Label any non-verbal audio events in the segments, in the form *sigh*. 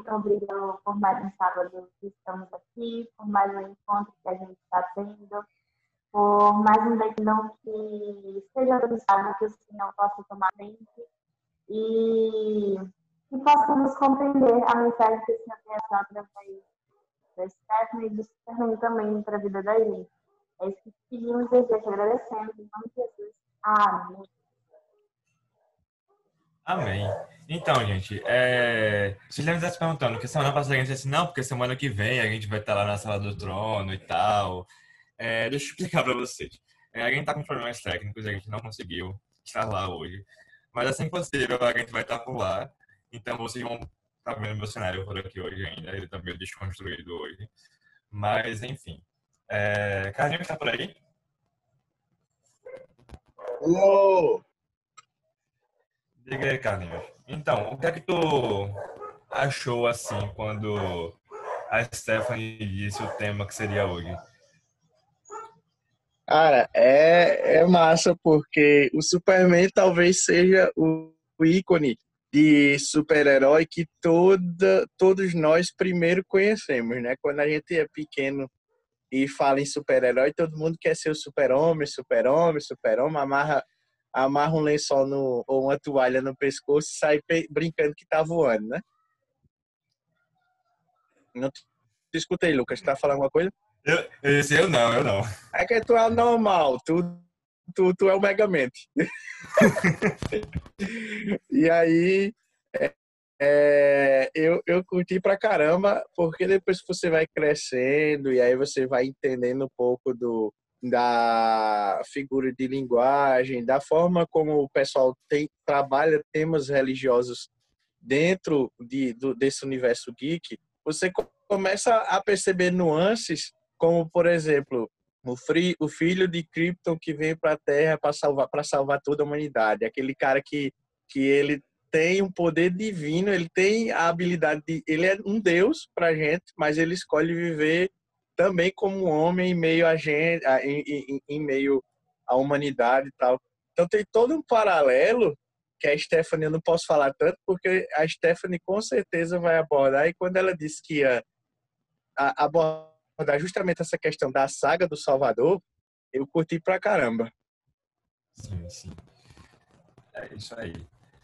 obrigado por mais um sábado que estamos aqui, por mais um encontro que a gente está tendo, por mais um decisão que seja autorizado, que o Senhor possa tomar frente e que possamos compreender a mensagem que o Senhor tem através da Stephanie e do Superman também para a vida da gente. É isso que pedimos e te agradecemos. Em nome de Jesus. Amém. Amém. Então, gente, é... vocês devem estar se perguntando, que semana passada a gente disse, não, porque semana que vem a gente vai estar lá na sala do trono e tal. É, deixa eu explicar para vocês. É, a gente está com problemas técnicos, a gente não conseguiu estar lá hoje. Mas assim que possível, a gente vai estar por lá. Então, vocês vão estar vendo meu cenário por aqui hoje ainda. Ele está meio desconstruído hoje. Mas, enfim. É... Carlinhos está por aí? Alô! Diga aí, Carlinhos. Então, o que é que tu achou assim quando a Stephanie disse o tema que seria hoje? Cara, é, é massa porque o Superman talvez seja o, o ícone de super-herói que toda, todos nós primeiro conhecemos, né? Quando a gente é pequeno e fala em super-herói, todo mundo quer ser o super-homem, super-homem, super-homem, amarra amarra um lençol no, ou uma toalha no pescoço e sai brincando que tá voando, né? Não te escutei, Lucas. Tá falando alguma coisa? Eu, esse eu não, eu não. É que tu é normal, tu, tu, tu é o Megamente. *laughs* e aí, é, é, eu, eu curti pra caramba, porque depois que você vai crescendo e aí você vai entendendo um pouco do, da figura de linguagem, da forma como o pessoal tem, trabalha temas religiosos dentro de, do, desse universo geek, você começa a perceber nuances, como, por exemplo, o, free, o filho de Krypton que vem para a Terra para salvar, salvar toda a humanidade. Aquele cara que, que ele tem um poder divino, ele tem a habilidade de. Ele é um deus para gente, mas ele escolhe viver também como homem em meio a gente, em, em, em meio à humanidade e tal. Então tem todo um paralelo que a Stephanie eu não posso falar tanto porque a Stephanie com certeza vai abordar e quando ela disse que ia abordar justamente essa questão da saga do Salvador, eu curti pra caramba. Sim, sim. É isso aí.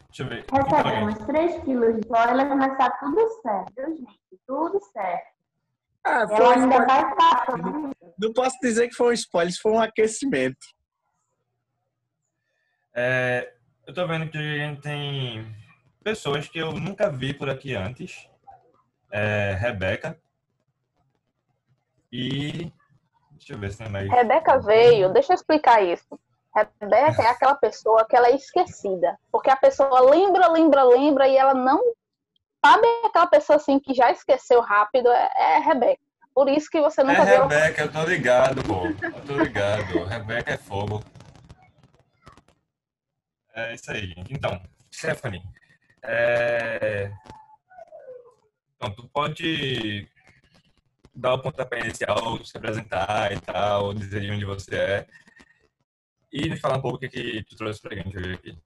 Deixa eu ver. Recebemos 3 quilos de spoiler, mas tá tudo certo, gente? Tudo certo. Ah, foi Ela ainda vai estar. Não posso dizer que foi um spoiler, foi um aquecimento. É, eu tô vendo que a gente tem pessoas que eu nunca vi por aqui antes. É, Rebeca. E. Deixa eu ver se tem mais. Rebeca veio, deixa eu explicar isso. Rebeca é aquela pessoa que ela é esquecida. Porque a pessoa lembra, lembra, lembra e ela não Sabe aquela pessoa assim que já esqueceu rápido? É, é Rebeca. Por isso que você nunca é viu. Rebeca, eu tô ligado, pô. Eu tô ligado. *laughs* Rebeca é fogo. É isso aí, gente. Então, Stephanie, é... então, tu pode dar o pontapé inicial, se apresentar e tal, dizer de onde você é e falar um pouco o que, que tu trouxe pra gente hoje aqui.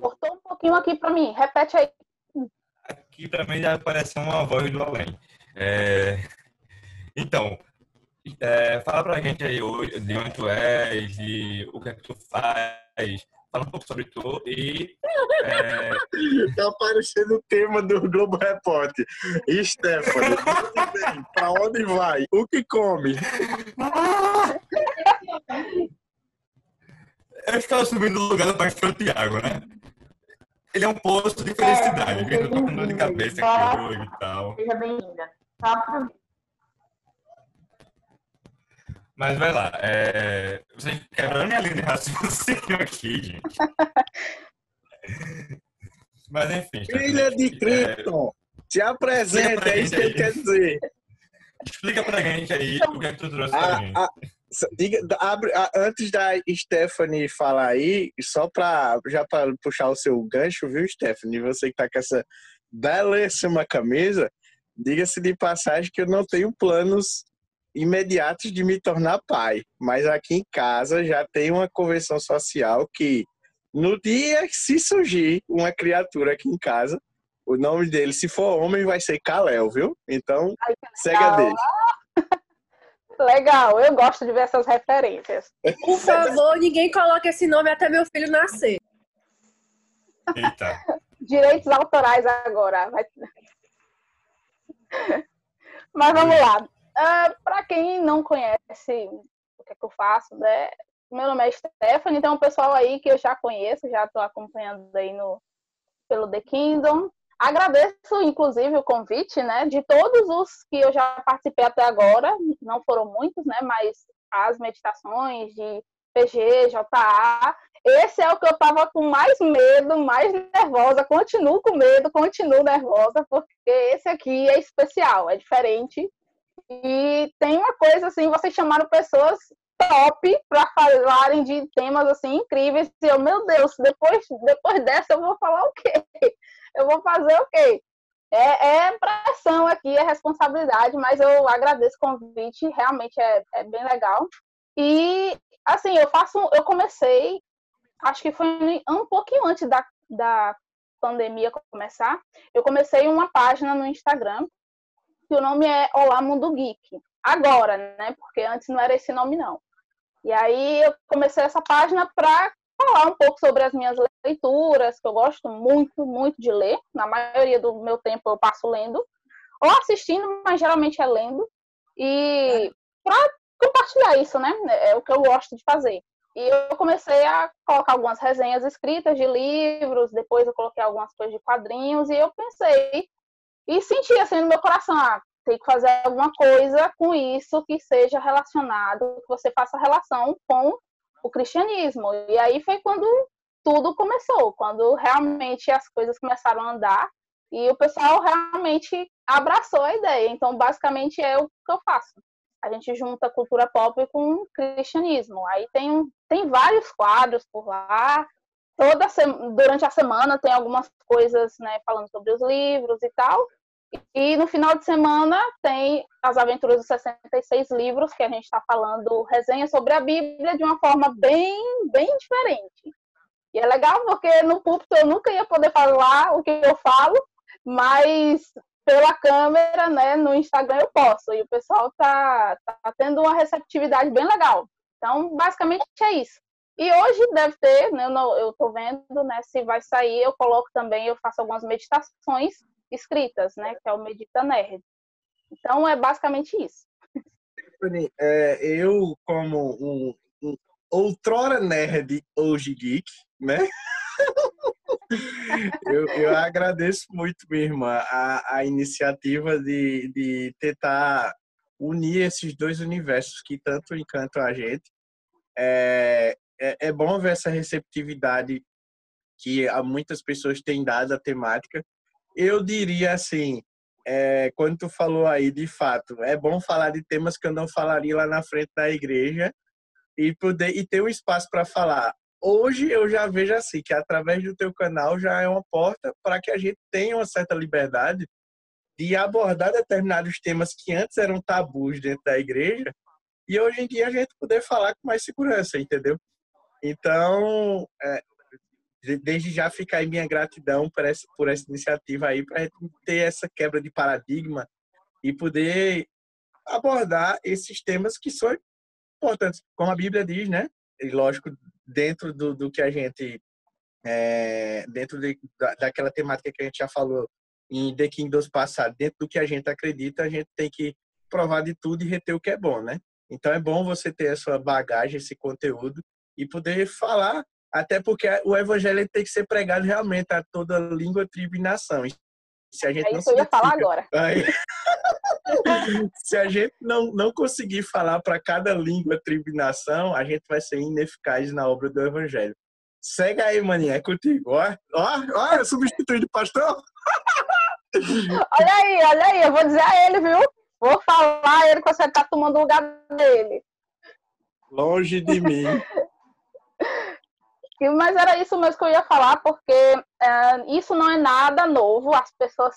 Cortou um pouquinho aqui para mim. Repete aí. Aqui para mim já apareceu uma voz do além. É... Então, é, fala pra gente aí hoje de onde tu és, de o que é que tu faz. Fala um pouco sobre tu e. É... Tá aparecendo o tema do Globo Repórter. E Stephanie, pra onde vai? O que come? *laughs* Eu estava subindo no lugar do pastor Tiago, né? Ele é um posto de felicidade. É, eu tô com dor de cabeça aqui e tal. Seja bem-vinda. Só Mas vai lá. É... Vocês quebraram minha linha de raciocínio aqui, gente. Mas enfim. Filha de Krypton, é... se apresenta, é isso que ele quer dizer. Explica pra gente aí o que é que tu trouxe pra a, gente. A, Diga, abre, antes da Stephanie falar aí, só para já para puxar o seu gancho, viu, Stephanie? Você que tá com essa belíssima camisa, diga-se de passagem que eu não tenho planos imediatos de me tornar pai, mas aqui em casa já tem uma convenção social que No dia que se surgir uma criatura aqui em casa, o nome dele, se for homem, vai ser Kalel, viu? Então, Ai, cega dele. Legal, eu gosto de ver essas referências. Por favor, ninguém coloque esse nome até meu filho nascer. Eita. Direitos autorais agora. Mas vamos lá. Uh, Para quem não conhece o que, é que eu faço, né? Meu nome é Stephanie, então o pessoal aí que eu já conheço, já estou acompanhando aí no, pelo The Kingdom. Agradeço, inclusive, o convite, né, de todos os que eu já participei até agora, não foram muitos, né, mas as meditações de PG, JA, esse é o que eu tava com mais medo, mais nervosa, continuo com medo, continuo nervosa, porque esse aqui é especial, é diferente. E tem uma coisa assim, vocês chamaram pessoas top para falarem de temas assim incríveis. E eu, meu Deus, depois, depois dessa eu vou falar o quê? Eu vou fazer o quê? É, é pressão aqui, é responsabilidade, mas eu agradeço o convite, realmente é, é bem legal. E assim, eu faço, eu comecei, acho que foi um pouquinho antes da, da pandemia começar, eu comecei uma página no Instagram, que o nome é Olá Mundo Geek. Agora, né? Porque antes não era esse nome, não. E aí eu comecei essa página para falar um pouco sobre as minhas leituras, que eu gosto muito, muito de ler. Na maioria do meu tempo eu passo lendo, ou assistindo, mas geralmente é lendo. E para compartilhar isso, né? É o que eu gosto de fazer. E eu comecei a colocar algumas resenhas escritas de livros, depois eu coloquei algumas coisas de quadrinhos, e eu pensei e senti assim no meu coração, ah, tem que fazer alguma coisa com isso que seja relacionado, que você faça relação com o cristianismo. E aí foi quando tudo começou, quando realmente as coisas começaram a andar e o pessoal realmente abraçou a ideia. Então, basicamente é o que eu faço. A gente junta cultura pop com cristianismo. Aí tem, tem vários quadros por lá. Toda durante a semana tem algumas coisas, né, falando sobre os livros e tal. E no final de semana tem as aventuras dos 66 livros, que a gente está falando resenha sobre a Bíblia de uma forma bem, bem diferente. E é legal porque no púlpito eu nunca ia poder falar o que eu falo, mas pela câmera, né, no Instagram eu posso. E o pessoal tá, tá tendo uma receptividade bem legal. Então, basicamente é isso. E hoje deve ter, né, eu, não, eu tô vendo, né, se vai sair, eu coloco também, eu faço algumas meditações escritas, né? Que é o Medita Nerd. Então é basicamente isso. É, eu, como um, um outrora nerd, hoje geek, né? *laughs* eu, eu, agradeço muito, minha irmã, a, a iniciativa de, de tentar unir esses dois universos que tanto encantam a gente. É, é, é bom ver essa receptividade que muitas pessoas têm dado à temática eu diria assim, é, quando tu falou aí, de fato, é bom falar de temas que eu não falaria lá na frente da igreja e poder e ter um espaço para falar. Hoje eu já vejo assim que através do teu canal já é uma porta para que a gente tenha uma certa liberdade de abordar determinados temas que antes eram tabus dentro da igreja e hoje em dia a gente poder falar com mais segurança, entendeu? Então, é, desde já fica aí minha gratidão por essa, por essa iniciativa aí, para ter essa quebra de paradigma e poder abordar esses temas que são importantes, como a Bíblia diz, né? E lógico, dentro do, do que a gente, é, dentro de, da, daquela temática que a gente já falou em The Kingdoms passado, dentro do que a gente acredita, a gente tem que provar de tudo e reter o que é bom, né? Então é bom você ter a sua bagagem, esse conteúdo e poder falar até porque o evangelho tem que ser pregado realmente a toda língua, tribo e nação. Se a gente é não isso eu ia falar agora. Aí, *laughs* se a gente não, não conseguir falar para cada língua, tribo e nação, a gente vai ser ineficaz na obra do evangelho. Segue aí, maninha, é contigo. Ó, ó, ó substituir de pastor. *laughs* olha aí, olha aí, eu vou dizer a ele, viu? Vou falar a ele que você tá tomando o lugar dele. Longe de mim. *laughs* Mas era isso mesmo que eu ia falar, porque é, isso não é nada novo. As pessoas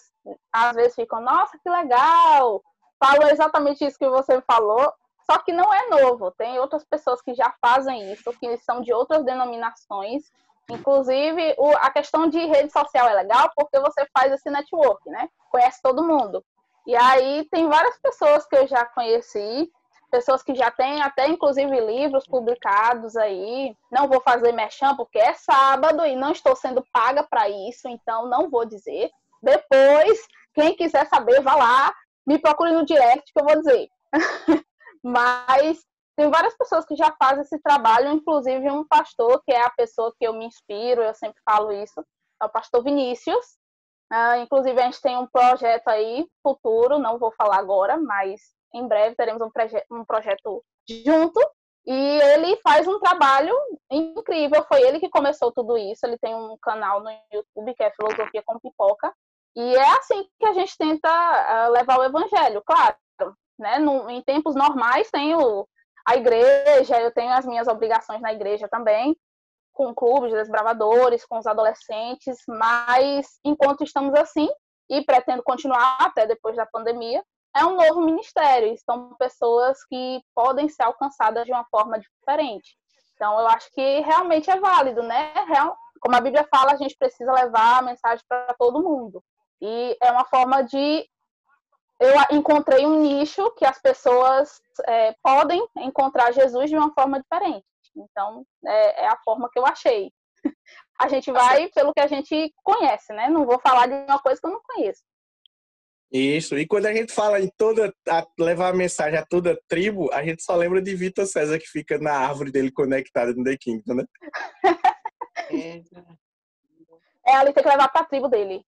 às vezes ficam, nossa, que legal! Falam exatamente isso que você falou, só que não é novo. Tem outras pessoas que já fazem isso, que são de outras denominações, Inclusive, o, a questão de rede social é legal porque você faz esse network, né? Conhece todo mundo. E aí tem várias pessoas que eu já conheci, pessoas que já têm até inclusive livros publicados aí. Não vou fazer merchan porque é sábado e não estou sendo paga para isso, então não vou dizer. Depois, quem quiser saber, vá lá, me procure no direct que eu vou dizer. *laughs* Mas tem várias pessoas que já fazem esse trabalho, inclusive um pastor, que é a pessoa que eu me inspiro, eu sempre falo isso, é o pastor Vinícius. Uh, inclusive, a gente tem um projeto aí futuro, não vou falar agora, mas em breve teremos um, um projeto junto. E ele faz um trabalho incrível. Foi ele que começou tudo isso. Ele tem um canal no YouTube que é Filosofia com Pipoca. E é assim que a gente tenta uh, levar o evangelho. Claro, né? No, em tempos normais tem o, a igreja, eu tenho as minhas obrigações na igreja também, com clubes de desbravadores, com os adolescentes, mas enquanto estamos assim, e pretendo continuar até depois da pandemia, é um novo ministério, são pessoas que podem ser alcançadas de uma forma diferente. Então, eu acho que realmente é válido, né? Como a Bíblia fala, a gente precisa levar a mensagem para todo mundo. E é uma forma de eu encontrei um nicho que as pessoas é, podem encontrar Jesus de uma forma diferente. Então, é, é, a forma que eu achei. *laughs* A gente vai pelo que a gente conhece, né? Não vou falar de uma coisa que eu não conheço. Isso, e quando a gente fala em toda, a, levar a mensagem a toda a tribo, a gente só lembra de Vitor César que fica na árvore dele conectada no The Kingdom, né? é, ali tem que levar pra tribo dele.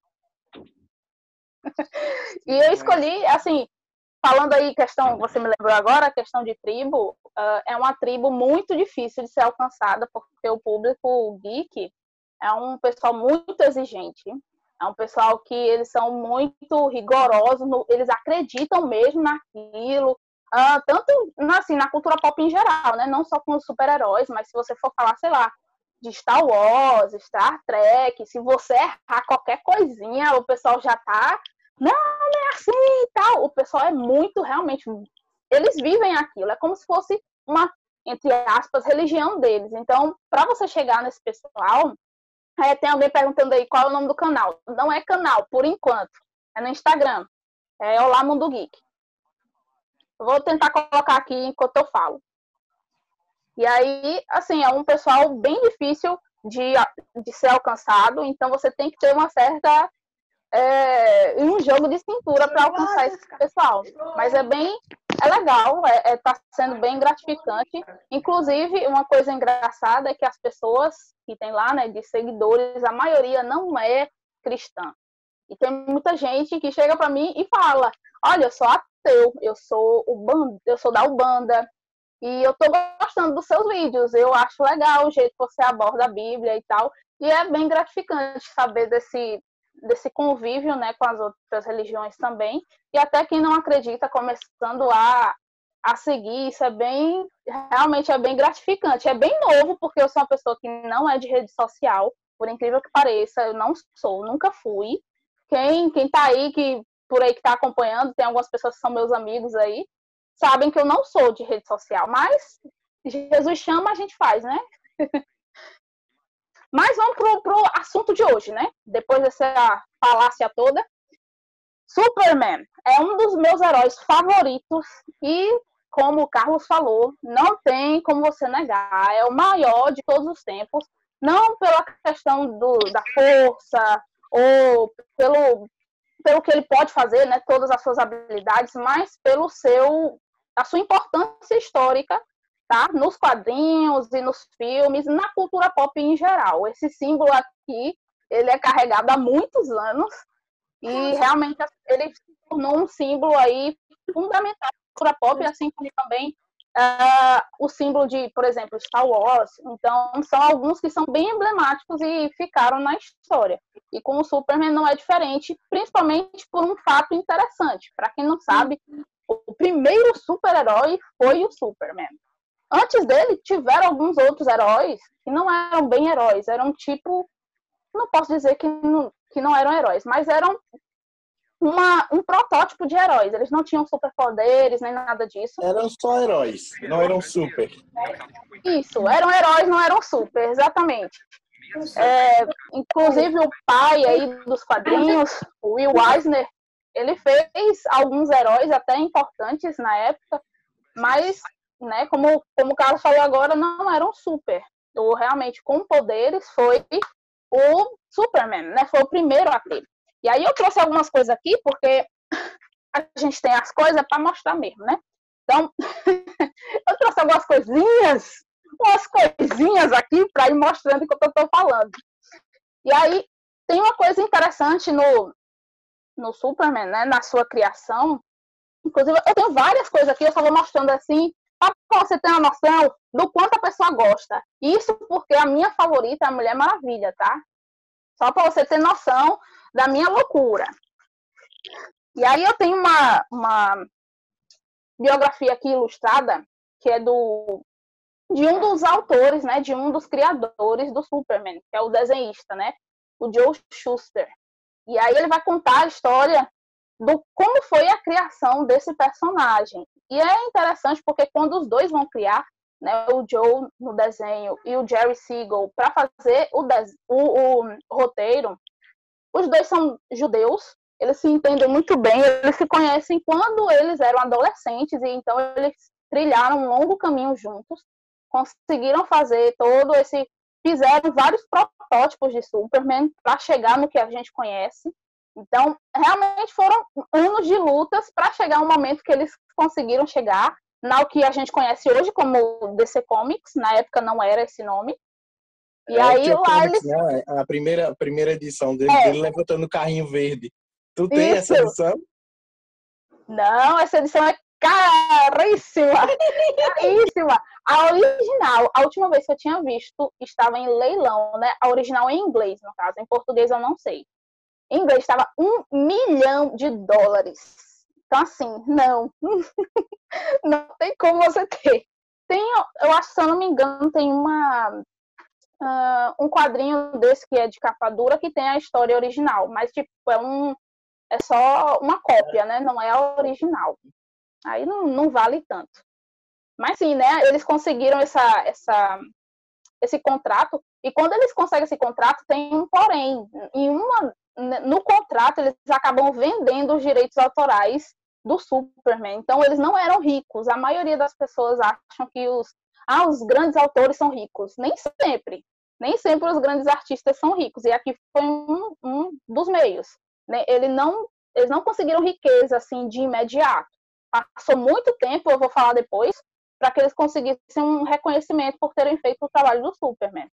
E eu escolhi, assim, falando aí questão, você me lembrou agora, a questão de tribo, uh, é uma tribo muito difícil de ser alcançada, porque o público geek é um pessoal muito exigente, é um pessoal que eles são muito rigorosos, no, eles acreditam mesmo naquilo, uh, tanto assim, na cultura pop em geral, né? Não só com os super-heróis, mas se você for falar, sei lá, de Star Wars, Star Trek, se você errar qualquer coisinha, o pessoal já tá, não, não é assim e tal. O pessoal é muito, realmente, eles vivem aquilo, é como se fosse uma, entre aspas, religião deles. Então, para você chegar nesse pessoal, é, tem alguém perguntando aí qual é o nome do canal. Não é canal, por enquanto, é no Instagram, é Olá Mundo Geek. Vou tentar colocar aqui enquanto eu falo. E aí, assim, é um pessoal bem difícil de, de ser alcançado, então você tem que ter uma certa. É, um jogo de cintura para alcançar esse pessoal. Mas é bem. É legal, é, é, tá sendo bem gratificante. Inclusive, uma coisa engraçada é que as pessoas que tem lá, né, de seguidores, a maioria não é cristã. E tem muita gente que chega para mim e fala: Olha, eu sou ateu, eu sou, o eu sou da Ubanda, e eu tô gostando dos seus vídeos, eu acho legal o jeito que você aborda a Bíblia e tal. E é bem gratificante saber desse, desse convívio né, com as outras religiões também. E até quem não acredita começando a, a seguir, isso é bem, realmente é bem gratificante. É bem novo, porque eu sou uma pessoa que não é de rede social, por incrível que pareça, eu não sou, nunca fui. Quem, quem tá aí, que por aí que tá acompanhando, tem algumas pessoas que são meus amigos aí, sabem que eu não sou de rede social, mas Jesus chama, a gente faz, né? *laughs* mas vamos pro, pro assunto de hoje, né? Depois dessa falácia toda. Superman é um dos meus heróis favoritos e, como o Carlos falou, não tem como você negar, é o maior de todos os tempos, não pela questão do, da força ou pelo, pelo que ele pode fazer, né, todas as suas habilidades, mas pelo seu a sua importância histórica tá? nos quadrinhos e nos filmes, na cultura pop em geral. Esse símbolo aqui, ele é carregado há muitos anos e realmente ele se tornou um símbolo aí fundamental da cultura pop, assim como também uh, o símbolo de, por exemplo, Star Wars. Então, são alguns que são bem emblemáticos e ficaram na história. E com o Superman não é diferente, principalmente por um fato interessante. Para quem não sabe, o primeiro super-herói foi o Superman. Antes dele, tiveram alguns outros heróis que não eram bem heróis, eram tipo. Não posso dizer que não, que não eram heróis, mas eram uma, um protótipo de heróis. Eles não tinham superpoderes nem nada disso. Eram só heróis, não eram super. Isso, eram heróis, não eram super, exatamente. É, inclusive o pai aí dos quadrinhos, o Will Eisner, ele fez alguns heróis até importantes na época, mas, né, como, como o Carlos falou agora, não eram super. Ou realmente com poderes foi o Superman, né? Foi o primeiro a ter. E aí eu trouxe algumas coisas aqui, porque a gente tem as coisas para mostrar mesmo, né? Então, *laughs* eu trouxe algumas coisinhas, umas coisinhas aqui para ir mostrando o que eu estou falando. E aí, tem uma coisa interessante no, no Superman, né? Na sua criação. Inclusive, eu tenho várias coisas aqui, eu só vou mostrando assim, para você ter uma noção do quanto a pessoa gosta. Isso porque a minha favorita é a Mulher Maravilha, tá? Só para você ter noção da minha loucura. E aí eu tenho uma, uma biografia aqui ilustrada, que é do de um dos autores, né, de um dos criadores do Superman, que é o desenhista, né, o Joe Schuster. E aí ele vai contar a história do como foi a criação desse personagem. E é interessante porque quando os dois vão criar, né, o Joe no desenho e o Jerry Siegel para fazer o, o, o roteiro, os dois são judeus, eles se entendem muito bem, eles se conhecem quando eles eram adolescentes, e então eles trilharam um longo caminho juntos, conseguiram fazer todo esse. fizeram vários protótipos de Superman para chegar no que a gente conhece. Então, realmente foram anos de lutas para chegar um momento que eles conseguiram chegar na que a gente conhece hoje como DC Comics, na época não era esse nome, e é, aí lá eles... Né? A primeira, a primeira edição dele, é. dele levantando o carrinho verde. Tu tem Isso. essa edição? Não, essa edição é caríssima. *laughs* caríssima. A original, a última vez que eu tinha visto, estava em leilão, né? A original em inglês, no caso. Em português eu não sei. Em inglês estava um milhão de dólares. Então, assim, não. *laughs* não tem como você ter. Tem, eu acho, se eu não me engano, tem uma uh, um quadrinho desse que é de capa dura que tem a história original, mas tipo é um é só uma cópia, né? Não é a original. Aí não, não vale tanto. Mas sim, né? Eles conseguiram essa, essa, esse contrato e quando eles conseguem esse contrato tem um porém. Em uma, no contrato eles acabam vendendo os direitos autorais do Superman. Então eles não eram ricos. A maioria das pessoas acham que os ah, os grandes autores são ricos. Nem sempre. Nem sempre os grandes artistas são ricos. E aqui foi um, um dos meios. Né? Ele não, eles não conseguiram riqueza assim de imediato. Passou muito tempo, eu vou falar depois, para que eles conseguissem um reconhecimento por terem feito o trabalho do Superman.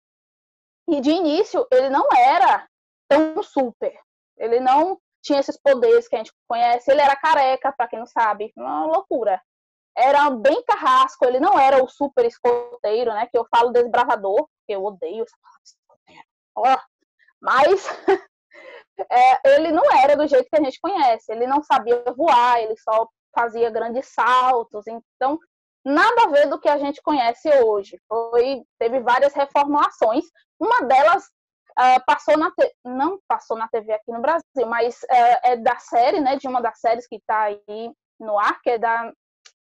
E de início, ele não era tão super. Ele não tinha esses poderes que a gente conhece. Ele era careca, para quem não sabe, uma loucura era bem carrasco, ele não era o super escoteiro, né? Que eu falo desbravador, que eu odeio essa palavra escoteiro. Mas *laughs* é, ele não era do jeito que a gente conhece, ele não sabia voar, ele só fazia grandes saltos, então nada a ver do que a gente conhece hoje. Foi, teve várias reformulações, uma delas uh, passou na te... não passou na TV aqui no Brasil, mas uh, é da série, né? De uma das séries que está aí no ar, que é da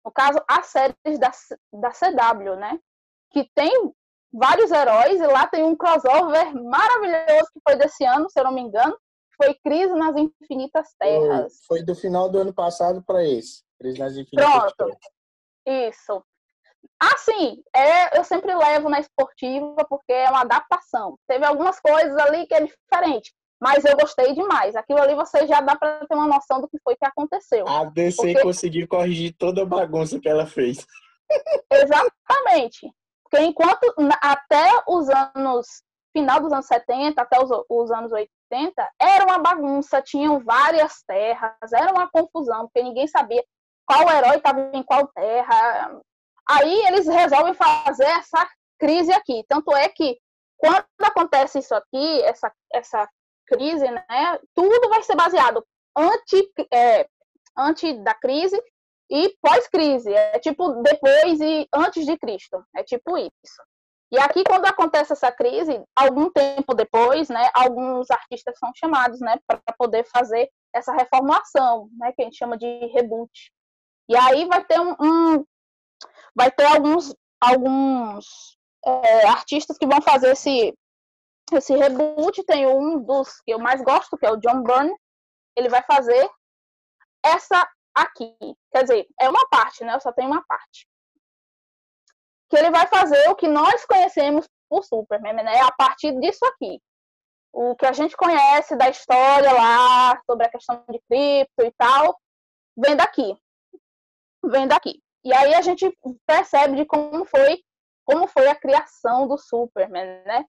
no caso, as séries da, da CW, né? Que tem vários heróis, e lá tem um crossover maravilhoso que foi desse ano, se eu não me engano, foi Crise nas Infinitas Terras. Foi, foi do final do ano passado para esse, Crise nas Infinitas Pronto. Terras. Isso. Assim, é, eu sempre levo na esportiva porque é uma adaptação. Teve algumas coisas ali que é diferente. Mas eu gostei demais. Aquilo ali você já dá para ter uma noção do que foi que aconteceu. A DC porque... conseguiu corrigir toda a bagunça que ela fez. *laughs* Exatamente. Porque enquanto até os anos final dos anos 70 até os, os anos 80 era uma bagunça, tinham várias terras, era uma confusão, porque ninguém sabia qual herói estava em qual terra. Aí eles resolvem fazer essa crise aqui. Tanto é que quando acontece isso aqui, essa, essa crise, né, tudo vai ser baseado antes, é, antes da crise e pós-crise. É tipo depois e antes de Cristo. É tipo isso. E aqui, quando acontece essa crise, algum tempo depois, né, alguns artistas são chamados, né, para poder fazer essa reformulação, né, que a gente chama de reboot. E aí vai ter um, um vai ter alguns alguns é, artistas que vão fazer esse esse reboot tem um dos que eu mais gosto, que é o John Byrne. Ele vai fazer essa aqui. Quer dizer, é uma parte, né? Eu só tenho uma parte. Que ele vai fazer o que nós conhecemos por Superman, né? A partir disso aqui. O que a gente conhece da história lá, sobre a questão de cripto e tal, vem daqui. Vem daqui. E aí a gente percebe de como foi, como foi a criação do Superman, né?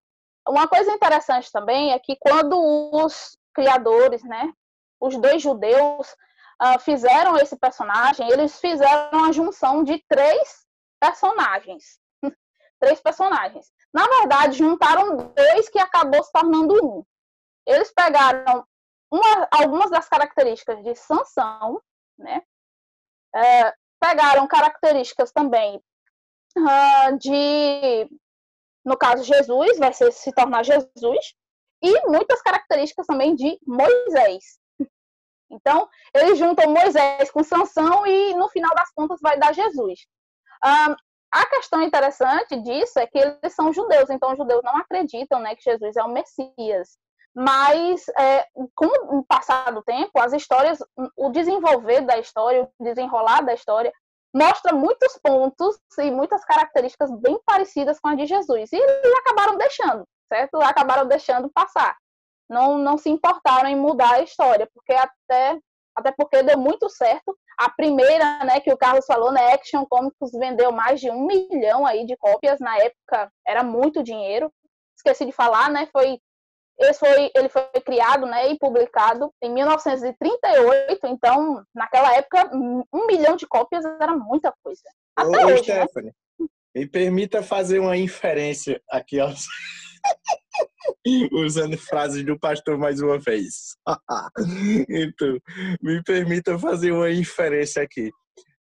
Uma coisa interessante também é que quando os criadores, né, os dois judeus, uh, fizeram esse personagem, eles fizeram a junção de três personagens. *laughs* três personagens. Na verdade, juntaram dois que acabou se tornando um. Eles pegaram uma, algumas das características de Sansão, né? É, pegaram características também uh, de no caso Jesus, vai ser se tornar Jesus, e muitas características também de Moisés. Então, eles juntam Moisés com Sansão e no final das contas vai dar Jesus. Um, a questão interessante disso é que eles são judeus, então os judeus não acreditam né, que Jesus é o Messias. Mas, é, com o passar do tempo, as histórias, o desenvolver da história, o desenrolar da história, mostra muitos pontos e muitas características bem parecidas com as de Jesus. E eles acabaram deixando, certo? Acabaram deixando passar. Não, não se importaram em mudar a história, porque até, até porque deu muito certo. A primeira, né, que o Carlos falou, né, Action Comics vendeu mais de um milhão aí de cópias. Na época, era muito dinheiro. Esqueci de falar, né, foi foi, ele foi criado né, e publicado em 1938, então, naquela época, um milhão de cópias era muita coisa. Até Ô, hoje, né? Stephanie, né? me permita fazer uma inferência aqui, ó. *laughs* usando frases do pastor mais uma vez. *laughs* então, me permita fazer uma inferência aqui.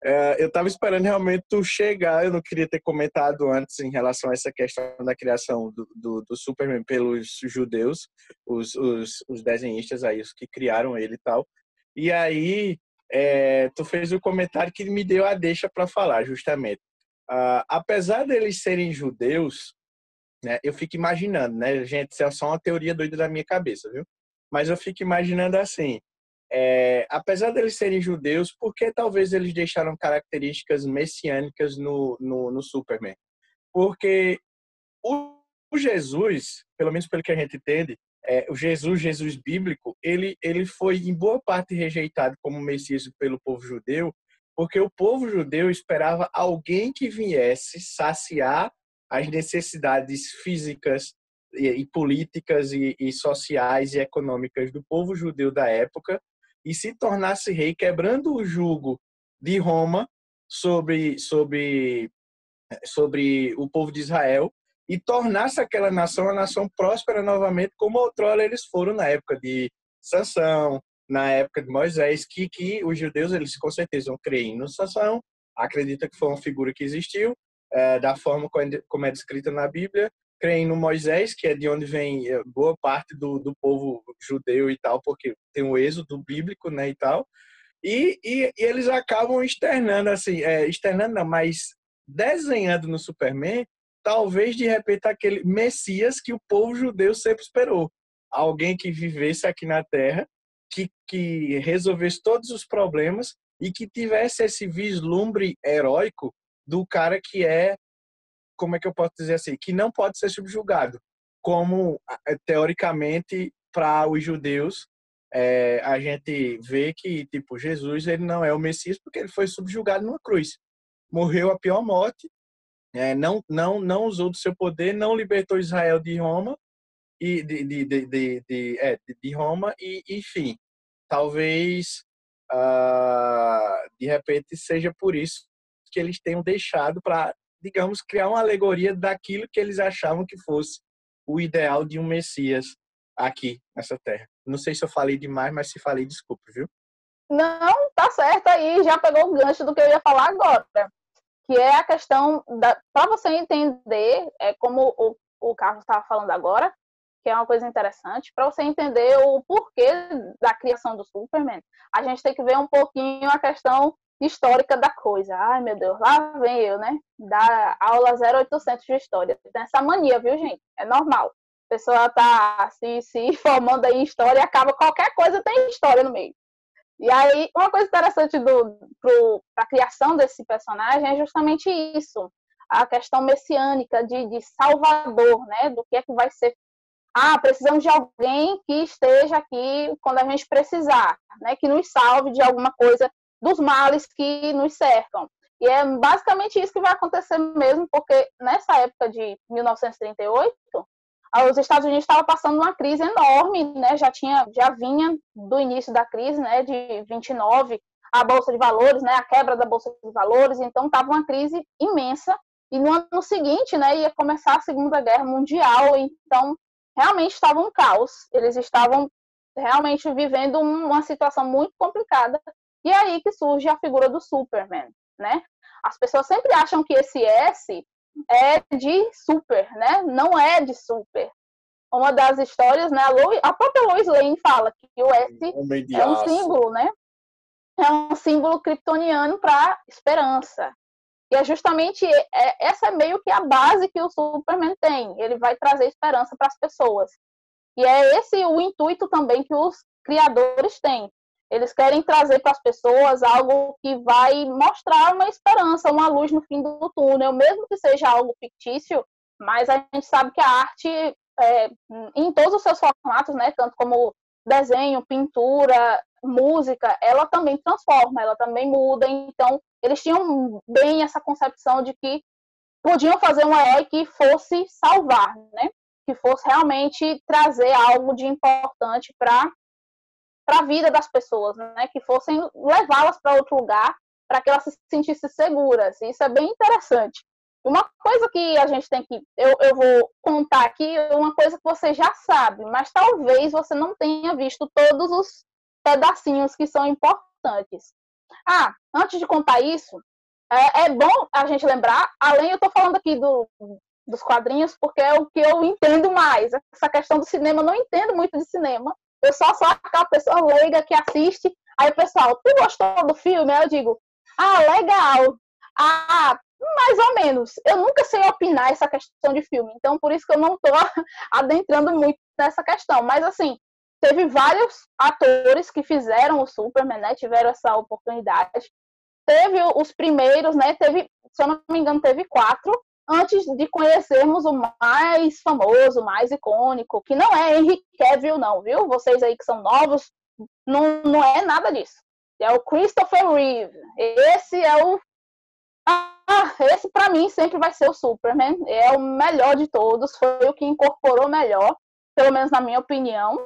É, eu estava esperando realmente tu chegar, eu não queria ter comentado antes em relação a essa questão da criação do, do, do Superman pelos judeus, os, os, os, desenhistas aí, os que criaram ele e tal. E aí, é, tu fez o comentário que me deu a deixa para falar, justamente. Uh, apesar deles serem judeus, né, eu fico imaginando, né, gente, isso é só uma teoria doida da minha cabeça, viu? Mas eu fico imaginando assim, é, apesar deles serem judeus, por que talvez eles deixaram características messiânicas no, no, no Superman? Porque o, o, Jesus, pelo menos pelo que a gente entende, é, o Jesus, Jesus bíblico, ele, ele foi em boa parte rejeitado como Messias pelo povo judeu, porque o povo judeu esperava alguém que viesse saciar as necessidades físicas e, e políticas e, e sociais e econômicas do povo judeu da época e se tornasse rei, quebrando o jugo de Roma sobre, sobre, sobre o povo de Israel e tornasse aquela nação uma nação próspera novamente, como outrora eles foram na época de Sansão, na época de Moisés, que, que os judeus, eles com certeza vão crer no Sansão, acredita que foi uma figura que existiu, é, da forma como é descrita na Bíblia, creem no Moisés, que é de onde vem eh, boa parte do, do povo judeu e tal, porque tem o êxodo bíblico, né, e tal. E, e, e eles acabam externando, assim, é, externando não, mas desenhando no Superman, talvez de repente aquele Messias que o povo judeu sempre esperou. Alguém que vivesse aqui na Terra, que, que resolvesse todos os problemas e que tivesse esse vislumbre heróico do cara que é como é que eu posso dizer assim, que não pode ser subjugado, como eh, teoricamente para os judeus é, a gente vê que tipo Jesus ele não é o Messias porque ele foi subjugado numa cruz, morreu a pior morte, é, não não não usou do seu poder, não libertou Israel de Roma e de de, de, de, de, é, de Roma e enfim talvez uh, de repente seja por isso que eles tenham deixado para digamos, criar uma alegoria daquilo que eles achavam que fosse o ideal de um Messias aqui nessa terra. Não sei se eu falei demais, mas se falei, desculpe, viu? Não, tá certo aí, já pegou o gancho do que eu ia falar agora, que é a questão da para você entender, é como o, o Carlos estava falando agora, que é uma coisa interessante, para você entender o porquê da criação do Superman, a gente tem que ver um pouquinho a questão histórica da coisa. Ai, meu Deus, lá vem eu, né? Da aula 0800 de história. Tem essa mania, viu, gente? É normal. pessoa tá se, se formando aí em história e acaba qualquer coisa tem história no meio. E aí, uma coisa interessante do, para a criação desse personagem é justamente isso, a questão messiânica de, de Salvador, né? Do que é que vai ser. Ah, precisamos de alguém que esteja aqui quando a gente precisar, né? Que nos salve de alguma coisa dos males que nos cercam. E é basicamente isso que vai acontecer mesmo, porque nessa época de 1938, os Estados Unidos estavam passando uma crise enorme, né? Já tinha, já vinha do início da crise, né? De 29, a bolsa de valores, né? A quebra da bolsa de valores, então estava uma crise imensa. E no ano seguinte, né? Ia começar a Segunda Guerra Mundial, então realmente estava um caos. Eles estavam realmente vivendo uma situação muito complicada. E é aí que surge a figura do Superman, né? As pessoas sempre acham que esse S é de super, né? Não é de super. Uma das histórias, né? A, própria Lois Lane fala que o S é um símbolo, né? É um símbolo kryptoniano para esperança. E é justamente é, essa é meio que a base que o Superman tem. Ele vai trazer esperança para as pessoas. E é esse o intuito também que os criadores têm. Eles querem trazer para as pessoas algo que vai mostrar uma esperança, uma luz no fim do túnel, mesmo que seja algo fictício, mas a gente sabe que a arte, é, em todos os seus formatos, né, tanto como desenho, pintura, música, ela também transforma, ela também muda. Então, eles tinham bem essa concepção de que podiam fazer um herói que fosse salvar, né? Que fosse realmente trazer algo de importante para para a vida das pessoas, né? Que fossem levá-las para outro lugar, para que elas se sentissem seguras. Isso é bem interessante. Uma coisa que a gente tem que. Eu, eu vou contar aqui, uma coisa que você já sabe, mas talvez você não tenha visto todos os pedacinhos que são importantes. Ah, antes de contar isso, é, é bom a gente lembrar, além, eu estou falando aqui do, dos quadrinhos, porque é o que eu entendo mais. Essa questão do cinema, eu não entendo muito de cinema, eu só sou aquela pessoa leiga que assiste. Aí o pessoal, tu gostou do filme? Aí eu digo, ah, legal. Ah, mais ou menos. Eu nunca sei opinar essa questão de filme. Então, por isso que eu não tô *laughs* adentrando muito nessa questão. Mas, assim, teve vários atores que fizeram o Superman, né? Tiveram essa oportunidade. Teve os primeiros, né? Teve, se eu não me engano, teve quatro antes de conhecermos o mais famoso, mais icônico, que não é Henry Cavill, não, viu? Vocês aí que são novos, não, não é nada disso. É o Christopher Reeve. Esse é o. Ah, esse para mim sempre vai ser o Superman. É o melhor de todos. Foi o que incorporou melhor, pelo menos na minha opinião.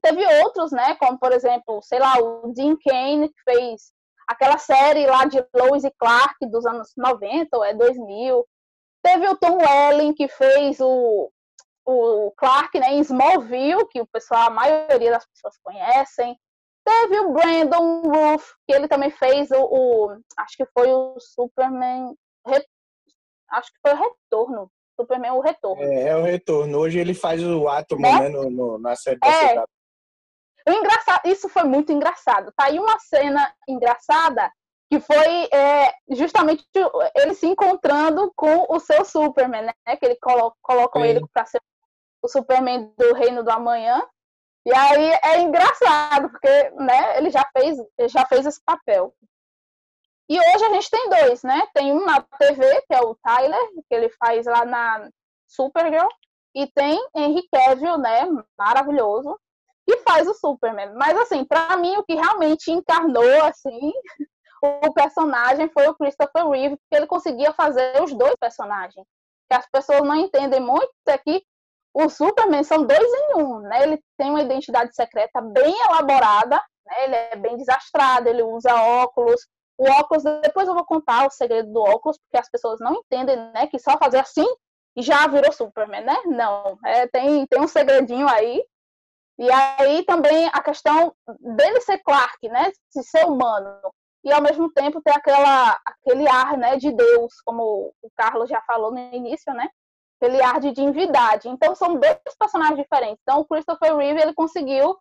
Teve outros, né? Como, por exemplo, sei lá, o Dean Kane, que fez aquela série lá de Lois e Clark dos anos 90 ou é 2000. Teve o Tom Welling, que fez o, o Clark né, em Smallville, que o pessoal, a maioria das pessoas conhecem. Teve o Brandon Roof, que ele também fez o, o acho que foi o Superman, acho que foi o Retorno, Superman o Retorno. É, é o Retorno. Hoje ele faz o Átomo, é? né, no, no, na série da é. O engraçado, isso foi muito engraçado. Tá aí uma cena engraçada que foi é, justamente ele se encontrando com o seu Superman, né? Que ele colocam Sim. ele para ser o Superman do Reino do Amanhã. E aí é engraçado, porque né, ele já fez, já fez esse papel. E hoje a gente tem dois, né? Tem um na TV, que é o Tyler, que ele faz lá na Supergirl, e tem Henry Cavill, né? Maravilhoso, que faz o Superman. Mas assim, para mim o que realmente encarnou assim *laughs* o personagem foi o Christopher Reeve, porque ele conseguia fazer os dois personagens. Que as pessoas não entendem muito é que o Superman são dois em um, né? Ele tem uma identidade secreta bem elaborada, né? Ele é bem desastrado, ele usa óculos. O óculos, depois eu vou contar o segredo do óculos, porque as pessoas não entendem, né? Que só fazer assim já virou Superman, né? Não, é, tem, tem um segredinho aí. E aí também a questão dele ser Clark, né? De ser humano e ao mesmo tempo ter aquela, aquele ar né, de Deus, como o Carlos já falou no início, né? Aquele ar de divindade. Então são dois personagens diferentes. Então o Christopher Reeve ele conseguiu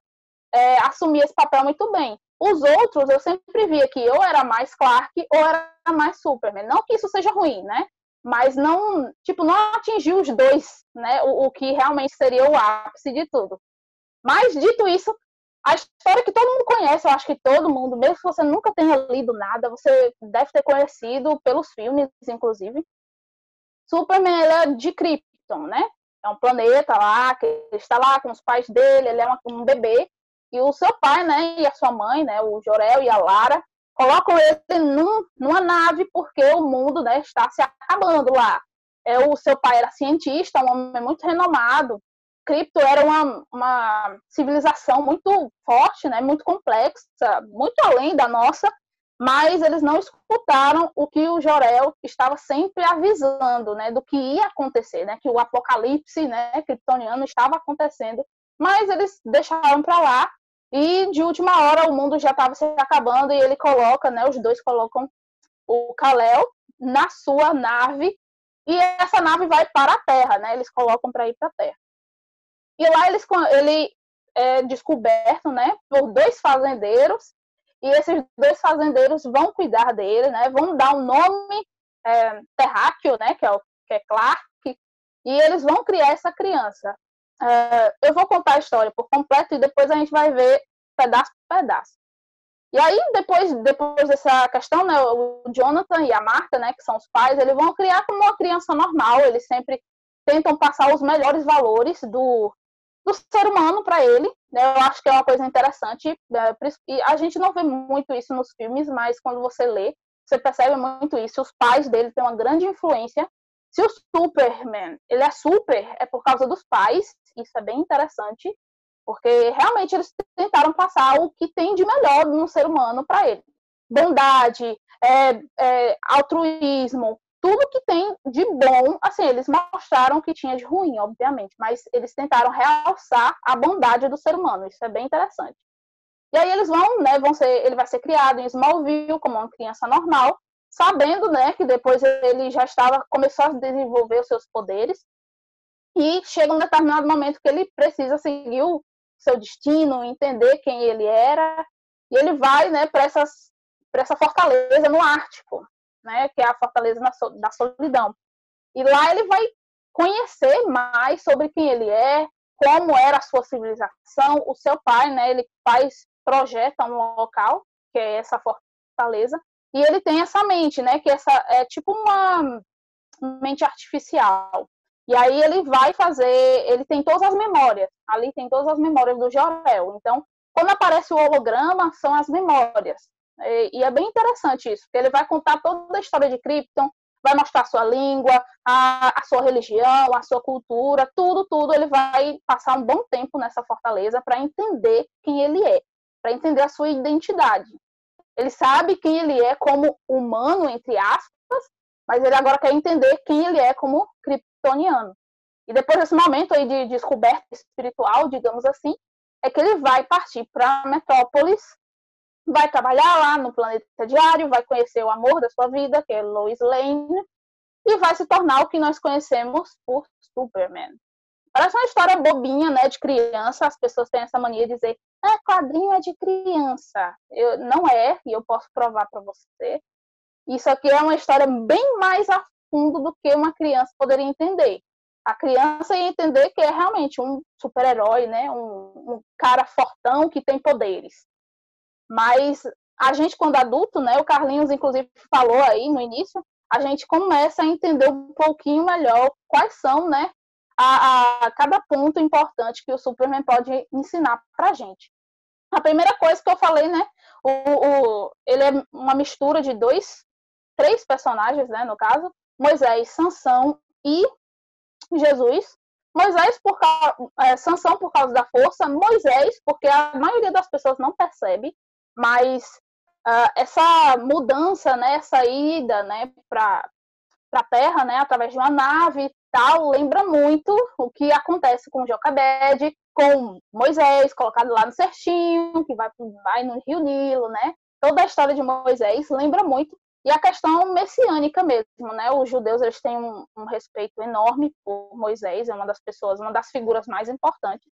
é, assumir esse papel muito bem. Os outros eu sempre via que ou era mais Clark ou era mais Superman. Não que isso seja ruim, né? mas não, tipo, não atingiu os dois, né? O, o que realmente seria o ápice de tudo. Mas, dito isso, a história que todo mundo conhece, eu acho que todo mundo, mesmo que você nunca tenha lido nada, você deve ter conhecido pelos filmes, inclusive. Superman ele é de Krypton, né? É um planeta lá, que ele está lá com os pais dele, ele é um bebê. E o seu pai, né, e a sua mãe, né, o Jorel e a Lara, colocam ele num, numa nave porque o mundo, né, está se acabando lá. É, o seu pai era cientista, um homem muito renomado. Cripto era uma, uma civilização muito forte, né, muito complexa, muito além da nossa, mas eles não escutaram o que o Jorel estava sempre avisando, né, do que ia acontecer, né, que o apocalipse, né, kryptoniano estava acontecendo, mas eles deixaram para lá e de última hora o mundo já estava se acabando e ele coloca, né, os dois colocam o Kalel na sua nave e essa nave vai para a Terra, né, eles colocam para ir para a Terra. E lá eles, ele é descoberto, né, por dois fazendeiros e esses dois fazendeiros vão cuidar dele, né? Vão dar um nome é, terráqueo, né? Que é o que é Clark, e eles vão criar essa criança. É, eu vou contar a história por completo e depois a gente vai ver pedaço por pedaço. E aí, depois, depois dessa questão, né, o Jonathan e a Marta, né, que são os pais, eles vão criar como uma criança normal, eles sempre tentam passar os melhores valores do, do ser humano para ele. Né? Eu acho que é uma coisa interessante. Né? E a gente não vê muito isso nos filmes, mas quando você lê, você percebe muito isso. Os pais dele têm uma grande influência. Se o Superman ele é super, é por causa dos pais. Isso é bem interessante, porque realmente eles tentaram passar o que tem de melhor no ser humano para ele. Bondade, é, é, altruísmo, tudo que tem de bom, assim, eles mostraram que tinha de ruim, obviamente, mas eles tentaram realçar a bondade do ser humano, isso é bem interessante. E aí eles vão, né, vão ser, ele vai ser criado em Smallville como uma criança normal, sabendo, né, que depois ele já estava, começou a desenvolver os seus poderes, e chega um determinado momento que ele precisa seguir o seu destino, entender quem ele era, e ele vai, né, para para essa fortaleza no Ártico, né, que é a Fortaleza da Solidão. E lá ele vai conhecer mais sobre quem ele é, como era a sua civilização. O seu pai, né, ele faz, projeta um local, que é essa fortaleza, e ele tem essa mente, né, que essa é tipo uma mente artificial. E aí ele vai fazer, ele tem todas as memórias, ali tem todas as memórias do Jorel. Então, quando aparece o holograma, são as memórias. E, é bem interessante isso, porque ele vai contar toda a história de Krypton, vai mostrar a sua língua, a, a sua religião, a sua cultura, tudo, tudo. Ele vai passar um bom tempo nessa fortaleza para entender quem ele é, para entender a sua identidade. Ele sabe quem ele é como humano, entre aspas, mas ele agora quer entender quem ele é como kryptoniano. E depois desse momento aí de descoberta espiritual, digamos assim, é que ele vai partir para Metrópolis vai trabalhar lá no planeta diário, vai conhecer o amor da sua vida, que é Lois Lane, e vai se tornar o que nós conhecemos por Superman. Parece uma história bobinha, né, de criança. As pessoas têm essa mania de dizer, ah, quadrinho é de criança. Eu, não é, e eu posso provar para você. Isso aqui é uma história bem mais a fundo do que uma criança poderia entender. A criança ia entender que é realmente um super-herói, né, um, um cara fortão que tem poderes. Mas a gente, quando adulto, né, o Carlinhos, inclusive, falou aí no início, a gente começa a entender um pouquinho melhor quais são, né, a, a cada ponto importante que o Superman pode ensinar pra gente. A primeira coisa que eu falei, né, o, o, ele é uma mistura de dois, três personagens, né, no caso, Moisés, Sansão e Jesus. Moisés por é, Sansão por causa da força, Moisés porque a maioria das pessoas não percebe mas uh, essa mudança, né, essa ida, né, para a Terra, né, através de uma nave tal, lembra muito o que acontece com Joquebed, com Moisés colocado lá no certinho, que vai, vai no Rio Nilo, né? Toda a história de Moisés lembra muito e a questão messiânica mesmo, né? Os judeus eles têm um, um, respeito enorme por Moisés, é uma das pessoas, uma das figuras mais importantes.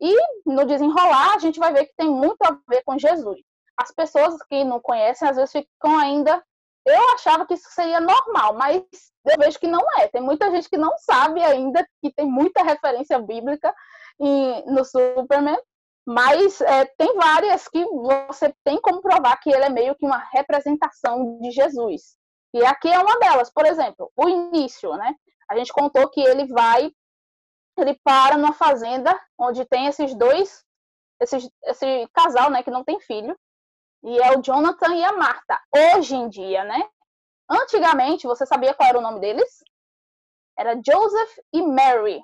E no desenrolar, a gente vai ver que tem muito a ver com Jesus. As pessoas que não conhecem, às vezes ficam ainda Eu achava que isso seria normal, mas eu vejo que não é. Tem muita gente que não sabe ainda que tem muita referência bíblica em, no Superman, mas é, tem várias que você tem como provar que ele é meio que uma representação de Jesus. E aqui é uma delas, por exemplo, o início, né? A gente contou que ele vai, ele para numa fazenda onde tem esses dois, esses, esse casal, né, que não tem filho, e é o Jonathan e a Marta. Hoje em dia, né? Antigamente, você sabia qual era o nome deles? Era Joseph e Mary.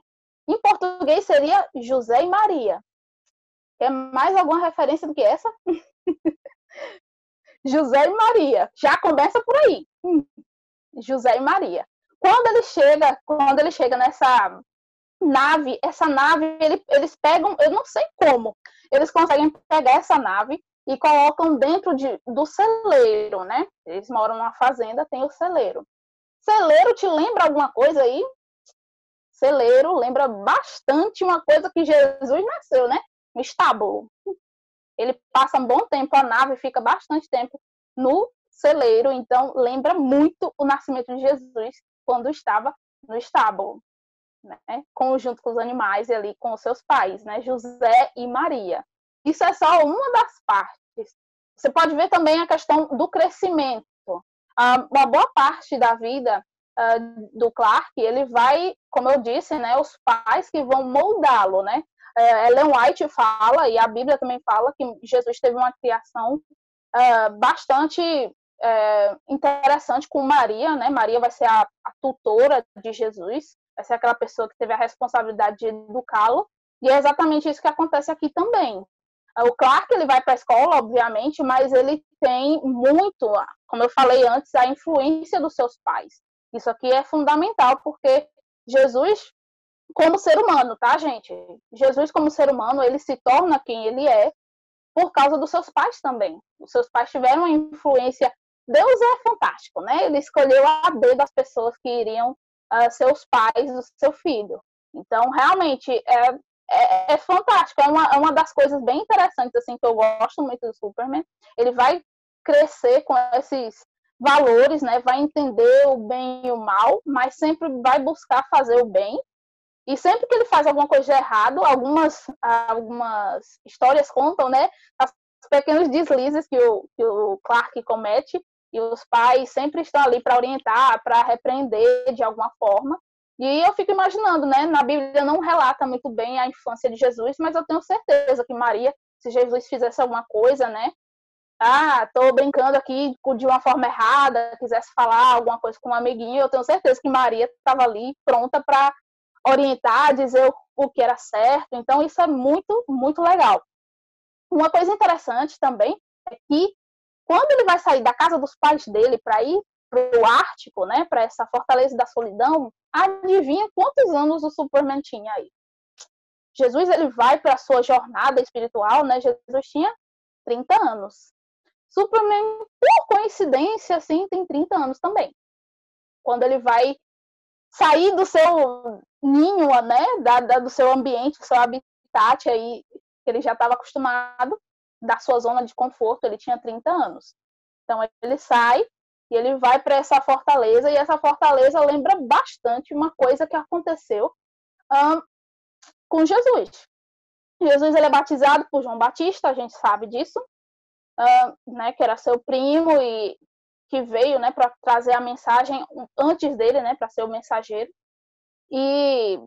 Em português seria José e Maria. Quer mais alguma referência do que essa? *laughs* José e Maria. Já começa por aí. José e Maria. Quando ele chega, quando ele chega nessa nave, essa nave, ele, eles pegam, eu não sei como, eles conseguem pegar essa nave e colocam dentro de, do celeiro, né? Eles moram numa fazenda, tem o celeiro. Celeiro te lembra alguma coisa aí? Celeiro lembra bastante uma coisa que Jesus nasceu, né? No estábulo. Ele passa um bom tempo, a nave fica bastante tempo no celeiro, então lembra muito o nascimento de Jesus quando estava no estábulo, né? Conjunto com os animais e ali com os seus pais, né? José e Maria. Isso é só uma das partes. Você pode ver também a questão do crescimento. Uma boa parte da vida do Clark, ele vai, como eu disse, né, os pais que vão moldá-lo, né? É, Ellen White fala, e a Bíblia também fala, que Jesus teve uma criação bastante é, interessante com Maria, né? Maria vai ser a, a, tutora de Jesus, vai ser aquela pessoa que teve a responsabilidade de educá-lo, e é exatamente isso que acontece aqui também. O Clark ele vai para a escola, obviamente, mas ele tem muito, como eu falei antes, a influência dos seus pais. Isso aqui é fundamental porque Jesus, como ser humano, tá, gente? Jesus, como ser humano, ele se torna quem ele é por causa dos seus pais também. Os seus pais tiveram uma influência. Deus é fantástico, né? Ele escolheu a B das pessoas que iriam uh, ser os pais do seu filho. Então, realmente, é, é, é, fantástico, é uma, é uma das coisas bem interessantes, assim, que eu gosto muito do Superman. Ele vai crescer com esses valores, né? Vai entender o bem e o mal, mas sempre vai buscar fazer o bem. E sempre que ele faz alguma coisa de errado, algumas, algumas histórias contam, né? Os pequenos deslizes que o, que o Clark comete, e os pais sempre estão ali para orientar, para repreender de alguma forma. E eu fico imaginando, né? Na Bíblia não relata muito bem a infância de Jesus, mas eu tenho certeza que Maria, se Jesus fizesse alguma coisa, né? Ah, tô brincando aqui de uma forma errada, quisesse falar alguma coisa com um amiguinho, eu tenho certeza que Maria estava ali pronta para orientar, dizer o que era certo. Então, isso é muito, muito legal. Uma coisa interessante também é que quando ele vai sair da casa dos pais dele para ir para o Ártico, né, para essa fortaleza da solidão, adivinha quantos anos o Superman tinha aí? Jesus ele vai para a sua jornada espiritual, né? Jesus tinha 30 anos. Superman, por coincidência, assim, tem 30 anos também. Quando ele vai sair do seu ninho, né, da, da, do seu ambiente, do seu habitat aí, que ele já estava acostumado, da sua zona de conforto, ele tinha 30 anos. Então ele sai e ele vai para essa fortaleza, e essa fortaleza lembra bastante uma coisa que aconteceu um, com Jesus. Jesus ele é batizado por João Batista, a gente sabe disso, né, que era seu primo e que veio né, para trazer a mensagem antes dele, né, para ser o mensageiro. E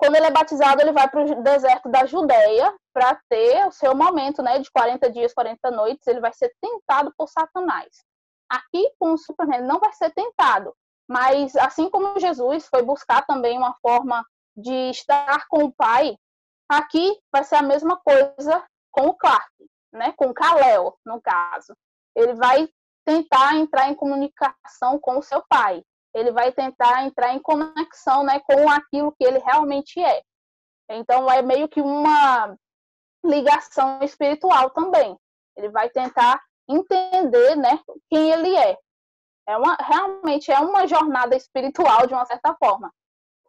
quando ele é batizado, ele vai para o deserto da Judéia para ter o seu momento né, de 40 dias, 40 noites. Ele vai ser tentado por Satanás. Aqui com o Superman não vai ser tentado, mas assim como Jesus foi buscar também uma forma de estar com o pai, aqui vai ser a mesma coisa com o Clark, né? Com o no caso. Ele vai tentar entrar em comunicação com o seu pai. Ele vai tentar entrar em conexão, né, com aquilo que ele realmente é. Então é meio que uma ligação espiritual também. Ele vai tentar entender, né, quem ele é. É uma, realmente é uma jornada espiritual de uma certa forma.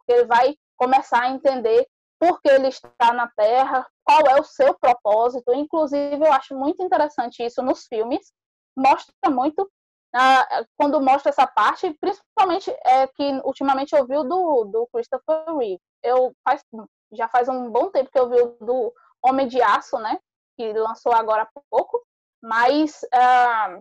Ele vai começar a entender por que ele está na Terra, qual é o seu propósito. Inclusive, eu acho muito interessante isso nos filmes. Mostra muito ah, quando mostra essa parte, principalmente é que ultimamente eu vi o do, do Christopher Reeve. Eu faz, já faz um bom tempo que eu vi o do Homem de Aço, né? Que lançou agora há pouco. Mas ah,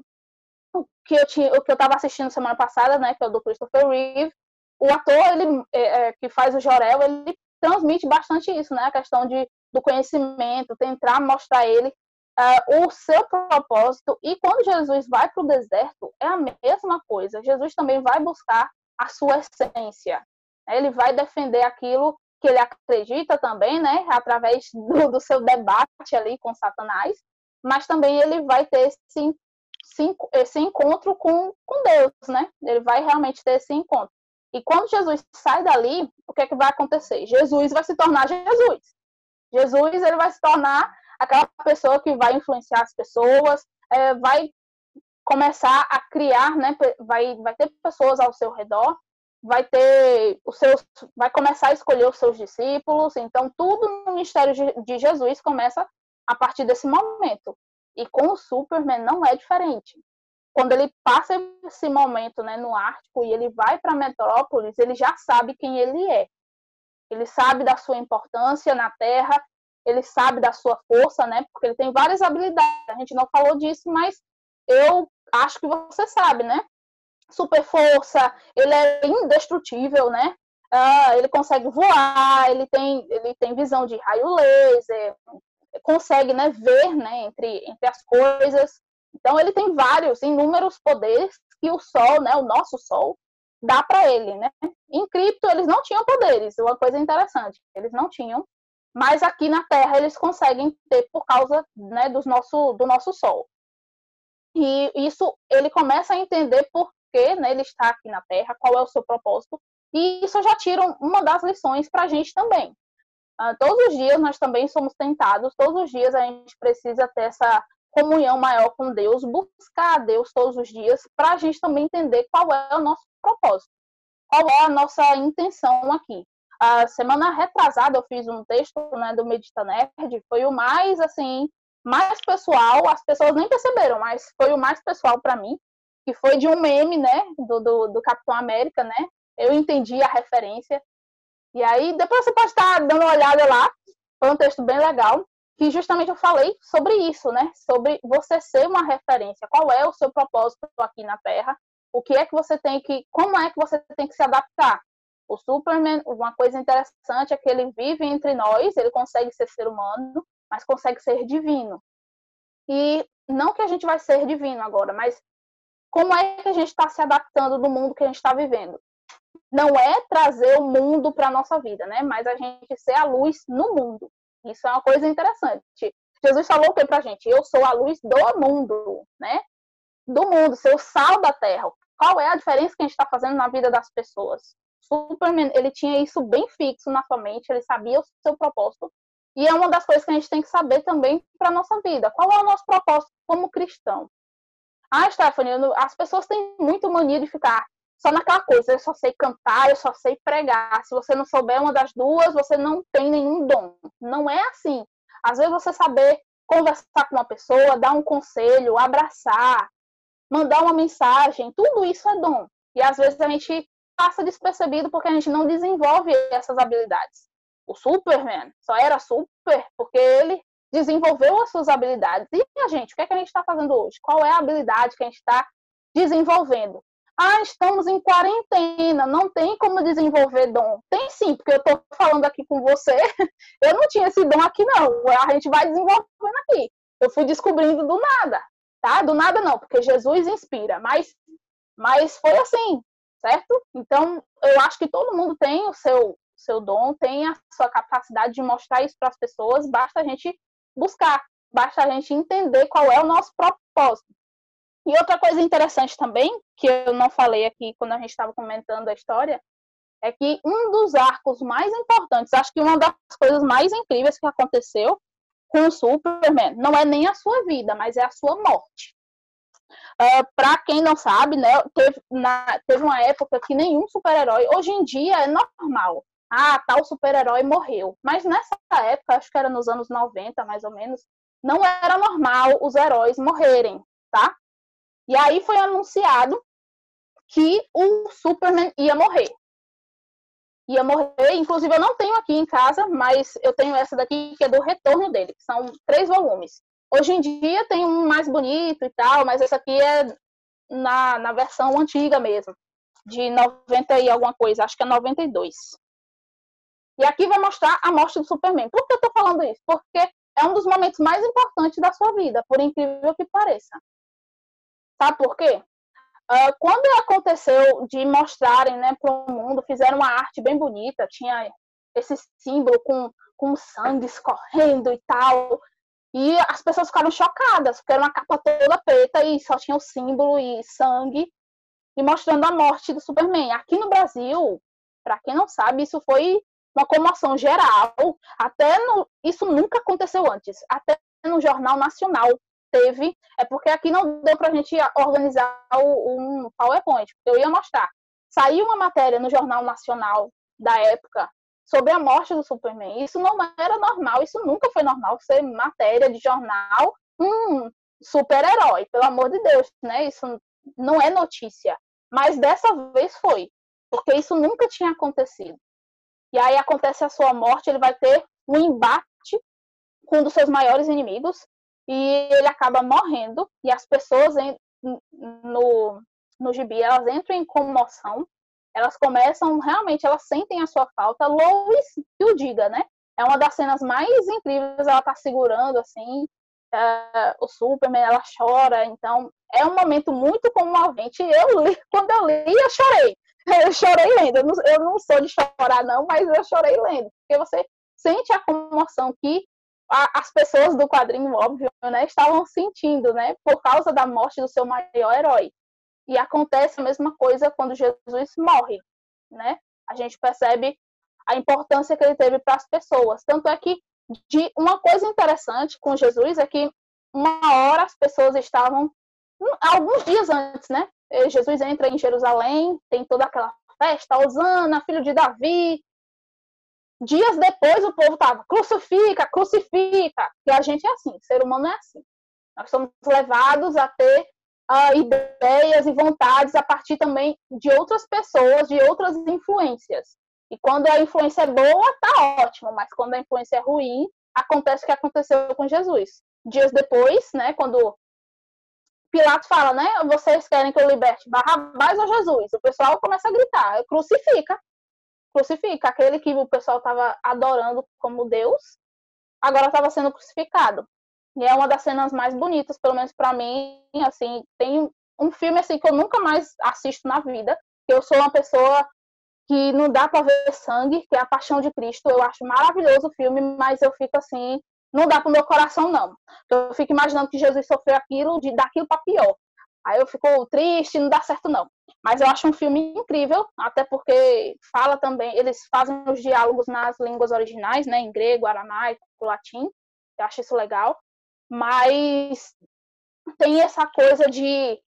o que eu tinha, o que eu estava assistindo semana passada, né? Que é o do Christopher Reeve. O ator, ele é, é, que faz o Jorel, ele transmite bastante isso, né? A questão de, do conhecimento, tentar mostrar ele uh, o seu propósito. E quando Jesus vai para o deserto, é a mesma coisa. Jesus também vai buscar a sua essência. Ele vai defender aquilo que ele acredita também, né? Através do, do seu debate ali com Satanás. Mas também ele vai ter esse, esse encontro com, com Deus, né? Ele vai realmente ter esse encontro. E quando Jesus sai dali, o que é que vai acontecer? Jesus vai se tornar Jesus. Jesus ele vai se tornar aquela pessoa que vai influenciar as pessoas, é, vai começar a criar, né? Vai, vai ter pessoas ao seu redor, vai ter os seus, vai começar a escolher os seus discípulos. Então tudo no ministério de Jesus começa a partir desse momento. E com o Superman não é diferente. Quando ele passa esse momento né, no Ártico e ele vai para Metrópolis, ele já sabe quem ele é. Ele sabe da sua importância na Terra, ele sabe da sua força, né? Porque ele tem várias habilidades. A gente não falou disso, mas eu acho que você sabe, né? Super força, ele é indestrutível, né? Ah, ele consegue voar, ele tem, ele tem visão de raio laser, consegue né, ver né, entre, entre as coisas. Então ele tem vários, inúmeros poderes que o Sol, né, o nosso Sol, dá para ele, né? Em cripto eles não tinham poderes, uma coisa interessante, eles não tinham mas aqui na Terra eles conseguem ter por causa né, do, nosso, do nosso Sol. E isso ele começa a entender por que né, ele está aqui na Terra, qual é o seu propósito, e isso já tira uma das lições para a gente também. Uh, todos os dias nós também somos tentados, todos os dias a gente precisa ter essa comunhão maior com Deus, buscar a Deus todos os dias, para a gente também entender qual é o nosso propósito, qual é a nossa intenção aqui a semana retrasada eu fiz um texto né, do Medita Nerd, foi o mais, assim, mais pessoal, as pessoas nem perceberam, mas foi o mais pessoal para mim, que foi de um meme, né, do, do, do, Capitão América, né, eu entendi a referência, e aí depois você pode estar dando uma olhada lá, foi um texto bem legal, que justamente eu falei sobre isso, né, sobre você ser uma referência, qual é o seu propósito aqui na Terra, o que é que você tem que, como é que você tem que se adaptar, o Superman, uma coisa interessante é que ele vive entre nós, ele consegue ser ser humano, mas consegue ser divino. E não que a gente vai ser divino agora, mas como é que a gente está se adaptando do mundo que a gente está vivendo? Não é trazer o mundo para a nossa vida, né? Mas a gente ser a luz no mundo. Isso é uma coisa interessante. Jesus falou o que para a gente? Eu sou a luz do mundo, né? Do mundo, ser o sal da terra. Qual é a diferença que a gente está fazendo na vida das pessoas? Superman, ele tinha isso bem fixo na sua mente, ele sabia o seu propósito. E é uma das coisas que a gente tem que saber também para a nossa vida. Qual é o nosso propósito como cristão? Ah, Stephanie, as pessoas têm muito mania de ficar só naquela coisa, eu só sei cantar, eu só sei pregar. Se você não souber uma das duas, você não tem nenhum dom. Não é assim. Às vezes você saber conversar com uma pessoa, dar um conselho, abraçar, mandar uma mensagem, tudo isso é dom. E às vezes a gente passa despercebido porque a gente não desenvolve essas habilidades. O Superman só era super porque ele desenvolveu as suas habilidades. E a gente, o que, é que a gente está fazendo hoje? Qual é a habilidade que a gente está desenvolvendo? Ah, estamos em quarentena, não tem como desenvolver dom. Tem sim, porque eu estou falando aqui com você. *laughs* Eu não tinha esse dom aqui, não. A gente vai desenvolvendo aqui. Eu fui descobrindo do nada, tá? Do nada não, porque Jesus inspira. Mas, mas foi assim, certo? Então, eu acho que todo mundo tem o seu, seu dom, tem a sua capacidade de mostrar isso para as pessoas, basta a gente buscar, basta a gente entender qual é o nosso propósito. E outra coisa interessante também, que eu não falei aqui quando a gente estava comentando a história, é que um dos arcos mais importantes, acho que uma das coisas mais incríveis que aconteceu com o Superman não é nem a sua vida, mas é a sua morte. Uh, é, para quem não sabe, né, teve, na, teve uma época que nenhum super-herói, hoje em dia é normal. Ah, tal super-herói morreu. Mas nessa época, acho que era nos anos 90, mais ou menos, não era normal os heróis morrerem, tá? E aí foi anunciado que o Superman ia morrer. Ia morrer, inclusive eu não tenho aqui em casa, mas eu tenho essa daqui que é do retorno dele, que são três volumes. Hoje em dia tem um mais bonito e tal, mas essa aqui é na, na versão antiga mesmo, de 90 e alguma coisa, acho que é 92. E aqui vai mostrar a morte do Superman. Por que eu tô falando isso? Porque é um dos momentos mais importantes da sua vida, por incrível que pareça. Sabe por quê? Uh, quando aconteceu de mostrarem né, para o mundo, fizeram uma arte bem bonita, tinha esse símbolo com, com sangue escorrendo e tal. E as pessoas ficaram chocadas, porque era uma capa toda preta e só tinha o símbolo e sangue, e mostrando a morte do Superman. Aqui no Brasil, para quem não sabe, isso foi uma comoção geral. Até no, isso nunca aconteceu antes. Até no Jornal Nacional teve. É porque aqui não deu para a gente organizar um PowerPoint. Eu ia mostrar. Saiu uma matéria no Jornal Nacional da época sobre a morte do Superman. Isso não era normal. Isso nunca foi normal ser matéria de jornal. Um super-herói, pelo amor de Deus, né? Isso não é notícia. Mas dessa vez foi, porque isso nunca tinha acontecido e aí acontece a sua morte, ele vai ter um embate com um dos seus maiores inimigos e ele acaba morrendo e as pessoas no, no gibi elas entram em comoção, elas começam realmente, elas sentem a sua falta. Lois que o diga, né? É uma das cenas mais incríveis, ela tá segurando assim uh, o Superman, ela chora, então é um momento muito comovente. Eu li, *laughs* quando eu li, eu chorei. Eu chorei lendo. Eu não, eu não sou de chorar, não, mas eu chorei lendo. Porque você sente a comoção que a, as pessoas do quadrinho, óbvio, né, estavam sentindo, né? Por causa da morte do seu maior herói. E acontece a mesma coisa quando Jesus morre, né? A gente percebe a importância que ele teve para as pessoas. Tanto é que de uma coisa interessante com Jesus é que uma hora as pessoas estavam alguns dias antes, né? Eh, Jesus entra em Jerusalém, tem toda aquela festa, Osana, filho de Davi. Dias depois o povo tava, crucifica, crucifica. E a gente é assim, ser humano é assim. Nós somos levados a ter uh, ideias e vontades a partir também de outras pessoas, de outras influências. E quando a influência é boa, tá ótimo, mas quando a influência é ruim, acontece o que aconteceu com Jesus. Dias depois, né, quando Pilatos fala, né? Vocês querem que eu liberte Barrabás ou Jesus? O pessoal começa a gritar, crucifica, crucifica. Aquele que o pessoal estava adorando como Deus, agora estava sendo crucificado. E é uma das cenas mais bonitas, pelo menos para mim, assim, tem um filme assim que eu nunca mais assisto na vida, que eu sou uma pessoa que não dá para ver sangue, que é a Paixão de Cristo. Eu acho maravilhoso o filme, mas eu fico assim, não dá pro meu coração, não. Eu fico imaginando que Jesus sofreu aquilo, de daquilo para pior. Aí eu fico triste, não dá certo, não. Mas eu acho um filme incrível, até porque fala também, eles fazem os diálogos nas línguas originais, né, em grego, aramaico, latim. Eu acho isso legal. Mas tem essa coisa de,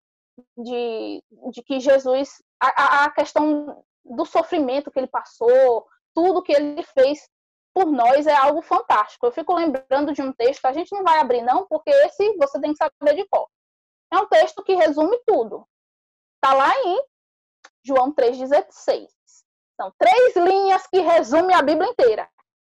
de, de que Jesus, a, a questão do sofrimento que ele passou, tudo que ele fez por nós é algo fantástico. Eu fico lembrando de um texto, a gente não vai abrir não, porque esse você tem que saber de qual. É um texto que resume tudo. Está lá em João 3,16. São três linhas que resumem a Bíblia inteira.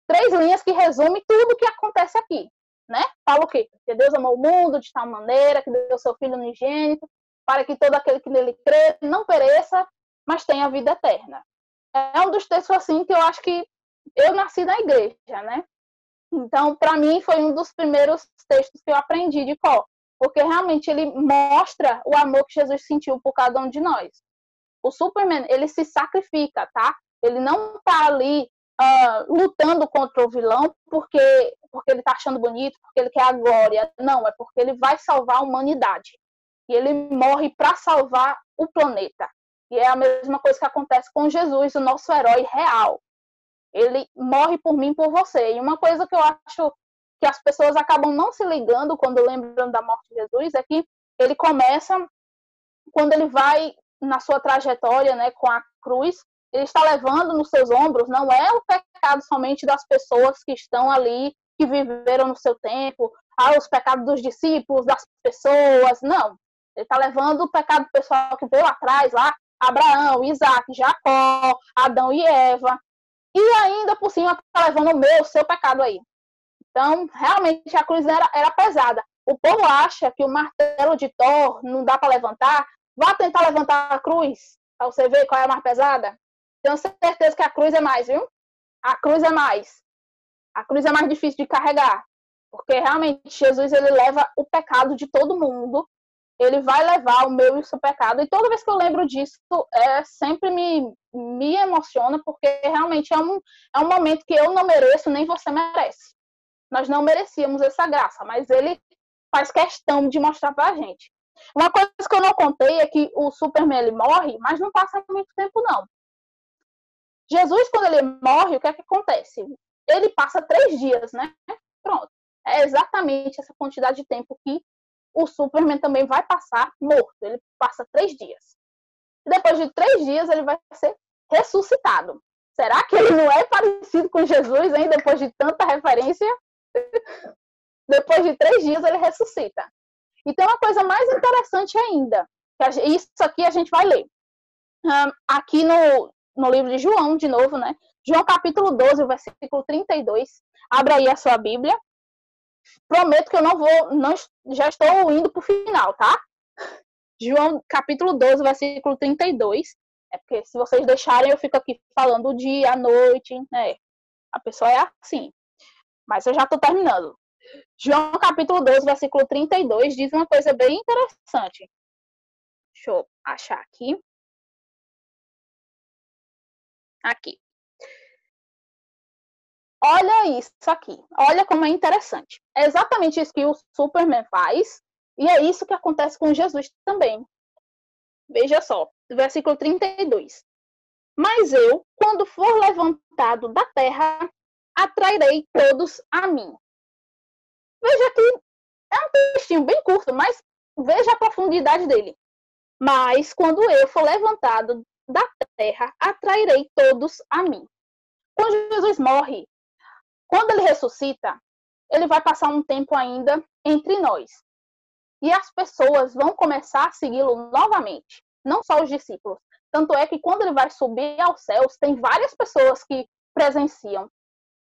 Três linhas que resumem tudo o que acontece aqui. Né? Fala o quê? Que Deus amou o mundo de tal maneira, que deu seu Filho unigênito, para que todo aquele que nele crê não pereça, mas tenha vida eterna. É um dos textos assim que eu acho que eu nasci na igreja, né? Então, para mim, foi um dos primeiros textos que eu aprendi de cor, porque realmente ele mostra o amor que Jesus sentiu por cada um de nós. O Superman, ele se sacrifica, tá? Ele não tá ali uh, lutando contra o vilão porque, porque ele tá achando bonito, porque ele quer a glória. Não, é porque ele vai salvar a humanidade. E ele morre para salvar o planeta. E é a mesma coisa que acontece com Jesus, o nosso herói real. Ele morre por mim, por você. E uma coisa que eu acho que as pessoas acabam não se ligando quando lembram da morte de Jesus é que ele começa quando ele vai na sua trajetória, né, com a cruz, ele está levando nos seus ombros não é o pecado somente das pessoas que estão ali, que viveram no seu tempo, ah, os pecados dos discípulos, das pessoas, não. Ele está levando o pecado pessoal que veio atrás lá, Abraão, Isaac, Jacó, Adão e Eva. E ainda por cima está levando o meu, o seu pecado aí. Então, realmente, a cruz era, era pesada. O povo acha que o martelo de Thor não dá para levantar. Vá tentar levantar a cruz, para você ver qual é a mais pesada. Tenho certeza que a cruz é mais, viu? A cruz é mais. A cruz é mais difícil de carregar. Porque realmente Jesus ele leva o pecado de todo mundo. Ele vai levar o meu e o seu pecado. E toda vez que eu lembro disso, é, sempre me, me emociona, porque realmente é um, é um momento que eu não mereço, nem você merece. Nós não merecíamos essa graça, mas ele faz questão de mostrar pra gente. Uma coisa que eu não contei é que o Superman ele morre, mas não passa muito tempo, não. Jesus, quando ele morre, o que é que acontece? Ele passa três dias, né? Pronto. É exatamente essa quantidade de tempo que o Superman também vai passar morto. Ele passa três dias. Depois de três dias, ele vai ser ressuscitado. Será que ele não é parecido com Jesus, hein? Depois de tanta referência? *laughs* Depois de três dias, ele ressuscita. E tem uma coisa mais interessante ainda. Que isso aqui a gente vai ler. Um, aqui no, no livro de João, de novo, né? João capítulo 12, versículo 32. Abra aí a sua Bíblia. Prometo que eu não vou, não, já estou indo para o final, tá? João capítulo 12, versículo 32. É porque se vocês deixarem, eu fico aqui falando o dia, a noite, né? A pessoa é assim. Mas eu já estou terminando. João capítulo 12, versículo 32 diz uma coisa bem interessante. Deixa eu achar aqui. Aqui. Olha isso aqui. Olha como é interessante. É exatamente isso que o Superman faz. E é isso que acontece com Jesus também. Veja só, versículo 32. Mas eu, quando for levantado da terra, atrairei todos a mim. Veja que é um textinho bem curto, mas veja a profundidade dele. Mas quando eu for levantado da terra, atrairei todos a mim. Quando Jesus morre, quando ele ressuscita, ele vai passar um tempo ainda entre nós. E as pessoas vão começar a segui-lo novamente, não só os discípulos. Tanto é que quando ele vai subir aos céus, tem várias pessoas que presenciam.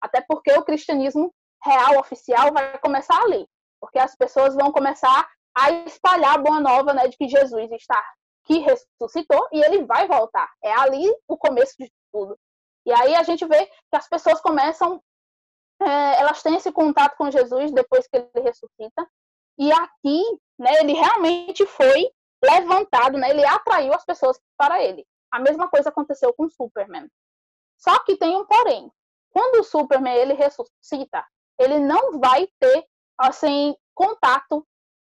Até porque o cristianismo real, oficial, vai começar ali. Porque as pessoas vão começar a espalhar a boa nova né, de que Jesus está, que ressuscitou e ele vai voltar. É ali o começo de tudo. E aí a gente vê que as pessoas começam, é, elas têm esse contato com Jesus depois que ele ressuscita. E aqui, né, ele realmente foi levantado, né, ele atraiu as pessoas para ele. A mesma coisa aconteceu com Superman. Só que tem um porém. Quando o Superman ele ressuscita, ele não vai ter assim contato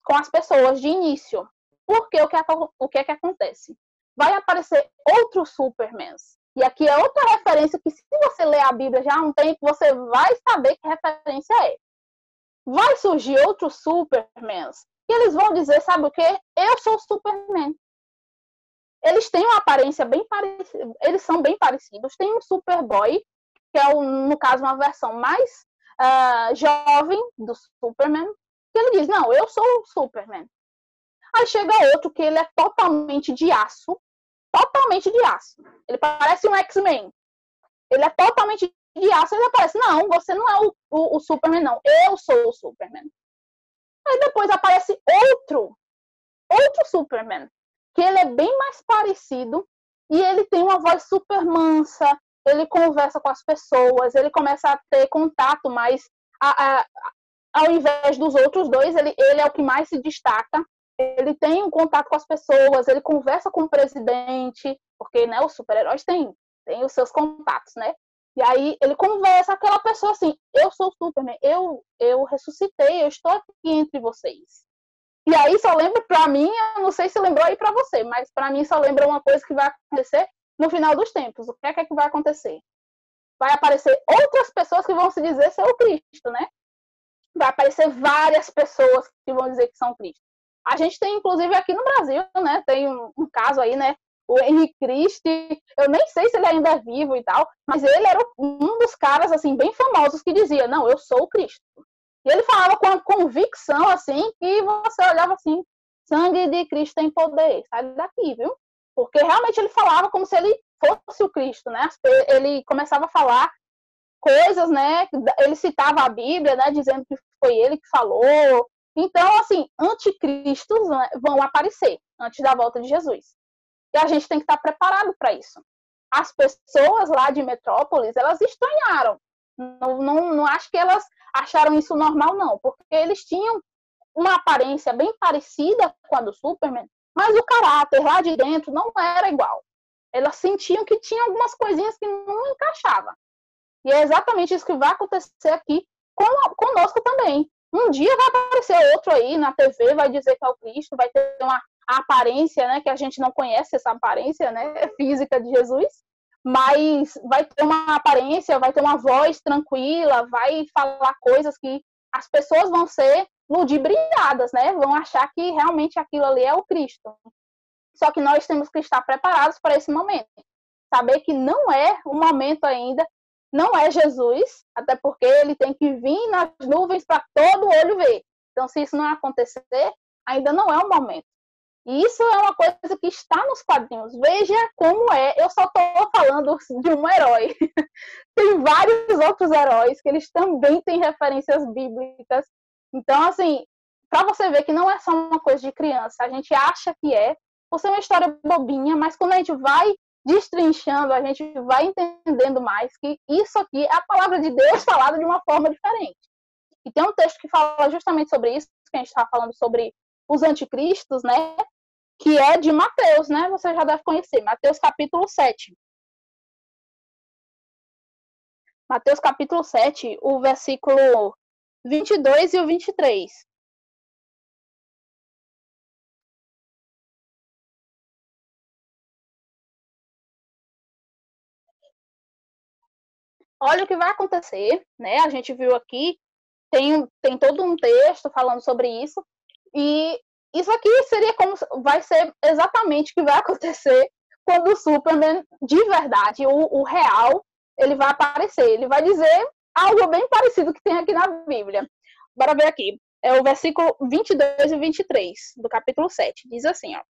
com as pessoas de início. Porque o que, é, o que é que acontece? Vai aparecer outros Supermans. E aqui é outra referência que, se você ler a Bíblia já há um tempo, você vai saber que referência é. Vai surgir outros Supermans. E eles vão dizer, sabe o quê? Eu sou o Superman. Eles têm uma aparência bem parecida. Eles são bem parecidos. Tem um Superboy, que é, no caso, uma versão mais uh, jovem do Superman, que ele diz, não, eu sou o Superman. Aí chega outro que ele é totalmente de aço, totalmente de aço. Ele parece um X-Men. Ele é totalmente de aço, ele aparece, não, você não é o, o, o Superman, não, eu sou o Superman. Aí depois aparece outro, outro Superman, que ele é bem mais parecido e ele tem uma voz super mansa, ele conversa com as pessoas, ele começa a ter contato mais, a, a, ao invés dos outros dois, ele, ele é o que mais se destaca. Ele tem um contato com as pessoas, ele conversa com o presidente, porque né, os super-heróis têm, têm os seus contatos, né? E aí ele conversa com aquela pessoa assim, eu sou o Superman, eu, eu ressuscitei, eu estou aqui entre vocês. E aí só lembra para mim, eu não sei se lembrou aí para você, mas para mim só lembra uma coisa que vai acontecer no final dos tempos, o que é que, é que vai acontecer? Vai aparecer outras pessoas que vão se dizer ser o Cristo, né? Vai aparecer várias pessoas que vão dizer que são Cristo. A gente tem, inclusive, aqui no Brasil, né? Tem um, um caso aí, né? O Henrique Cristi, eu nem sei se ele ainda é vivo e tal, mas ele era um dos caras, assim, bem famosos que dizia, não, eu sou o Cristo. E ele falava com uma convicção, assim, que você olhava assim, sangue de Cristo tem poder, sai daqui, viu? Porque realmente ele falava como se ele fosse o Cristo, né? Ele começava a falar coisas, né? Ele citava a Bíblia, né? Dizendo que foi ele que falou. Então, assim, anticristos vão aparecer antes da volta de Jesus. E a gente tem que estar preparado para isso. As pessoas lá de Metrópolis, elas estranharam. Não, não, não acho que elas acharam isso normal, não, porque eles tinham uma aparência bem parecida com a do Superman, mas o caráter lá de dentro não era igual. Elas sentiam que tinha algumas coisinhas que não encaixavam. E é exatamente isso que vai acontecer aqui conosco também. Um dia vai aparecer outro aí na TV, vai dizer que é o Cristo, vai ter uma aparência, né, que a gente não conhece essa aparência, né, *laughs* física de Jesus, mas vai ter uma aparência, vai ter uma voz tranquila, vai falar coisas que as pessoas vão ser ludibriadas, né? Vão achar que realmente aquilo ali é o Cristo. Só que nós temos que estar preparados para esse momento. Saber que não é o momento ainda, não é Jesus, até porque ele tem que vir nas nuvens para todo olho ver. Então, se isso não acontecer, ainda não é o momento. E isso é uma coisa que está nos quadrinhos. Veja como é. Eu só estou falando de um herói. *laughs* Tem vários outros heróis que eles também têm referências bíblicas então, assim, para você ver que não é só uma coisa de criança, a gente acha que é, por ser uma história bobinha, mas quando a gente vai destrinchando, a gente vai entendendo mais que isso aqui é a palavra de Deus falada de uma forma diferente. E tem um texto que fala justamente sobre isso, que a gente está falando sobre os anticristos, né? Que é de Mateus, né? Você já deve conhecer, Mateus capítulo 7. Mateus capítulo 7, o versículo 22 e o 23. Olha o que vai acontecer, né? A gente viu aqui, tem, tem todo um texto falando sobre isso, e isso aqui seria como vai ser exatamente o que vai *laughs* acontecer quando o Superman, de verdade, o, o real, ele vai aparecer. Ele vai dizer algo bem parecido que tem aqui na Bíblia. Bora ver aqui. É o versículo 22 e 23 do capítulo 7. Diz assim, ó.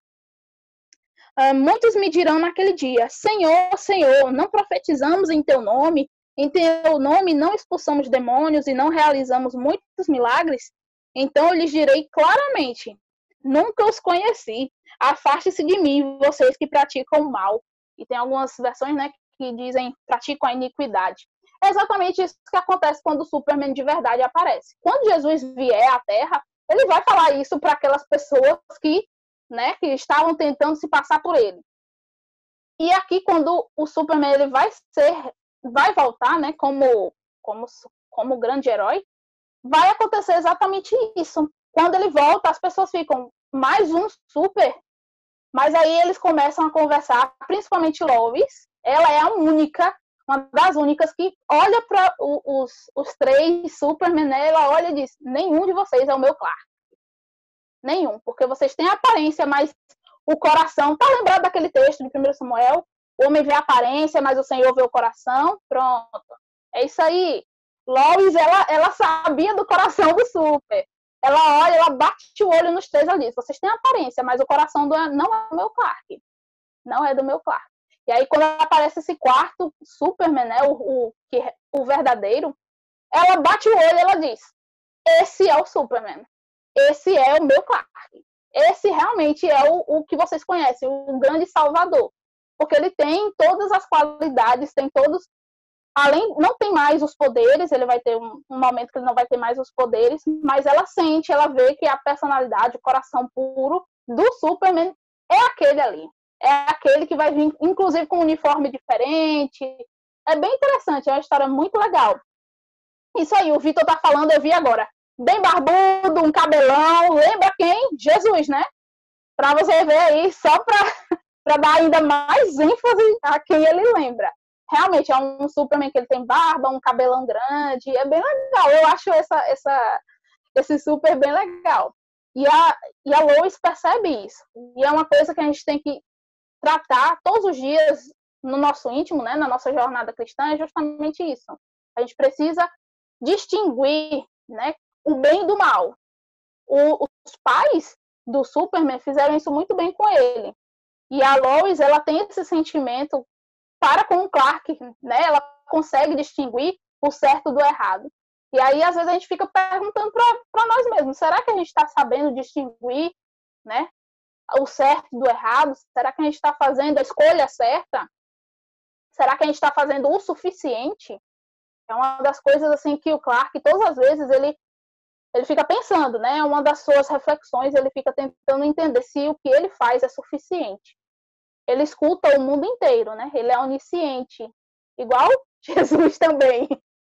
Ah, muitos me dirão naquele dia: Senhor, Senhor, não profetizamos em teu nome? Em teu nome não expulsamos demônios e não realizamos muitos milagres? Então eu lhes direi claramente: Nunca os conheci. Afaste-se de mim, vocês que praticam o mal. E tem algumas versões, né, que dizem praticam a iniquidade. É exatamente isso que acontece quando o Superman de verdade aparece. Quando Jesus vier à Terra, ele vai falar isso para aquelas pessoas que, né, que estavam tentando se passar por ele. E aqui quando o Superman ele vai ser, vai voltar, né, como como como grande herói, vai acontecer exatamente isso. Quando ele volta, as pessoas ficam mais um super, mas aí eles começam a conversar, principalmente Lois. Ela é a única uma das únicas que olha para os, os três Superman, né? ela olha e diz: nenhum de vocês é o meu Clark. Nenhum, porque vocês têm aparência, mas o coração. Tá lembrado daquele texto de 1 Samuel? O homem vê a aparência, mas o Senhor vê o coração. Pronto. É isso aí. Lois, ela, ela sabia do coração do Super. Ela olha, ela bate o olho nos três, diz: vocês têm aparência, mas o coração do, não é do meu Clark. Não é do meu Clark. E aí, quando aparece esse quarto Superman, né, o, o, que, o verdadeiro, ela bate o olho e ela diz: Esse é o Superman. Esse é o meu Clark. Esse realmente é o, o que vocês conhecem, o grande salvador. Porque ele tem todas as qualidades, tem todos. Além, não tem mais os poderes, ele vai ter um, um momento que ele não vai ter mais os poderes, mas ela sente, ela vê que a personalidade, o coração puro do Superman é aquele ali é aquele que vai vir, inclusive, com um uniforme diferente. É bem interessante, é uma história muito legal. Isso aí, o Vitor tá falando, eu vi agora. Bem barbudo, um cabelão, lembra quem? Jesus, né? Para você ver aí, só para dar ainda mais ênfase a quem ele lembra. Realmente é um Superman que ele tem barba, um cabelão grande, é bem legal. Eu acho essa, essa, esse super bem legal. E a, e a Lois percebe isso. E é uma coisa que a gente tem que tratar todos os dias no nosso íntimo, né, na nossa jornada cristã, é justamente isso. A gente precisa distinguir né, o bem do mal. O, os pais, do Superman fizeram isso muito bem com ele. E a Lois, ela tem esse sentimento para com o Clark, né? Ela consegue distinguir o certo do errado. E aí, às vezes, a gente fica perguntando para nós mesmos: será que a gente está sabendo distinguir né, o certo do errado? Será que a gente está fazendo a escolha certa? Será que a gente está fazendo o suficiente? É uma das coisas assim que o Clark, todas as vezes, ele, ele fica pensando, né? É uma das suas reflexões, ele fica tentando entender se o que ele faz é suficiente. Ele escuta o mundo inteiro, né? Ele é onisciente, igual *laughs* Jesus também.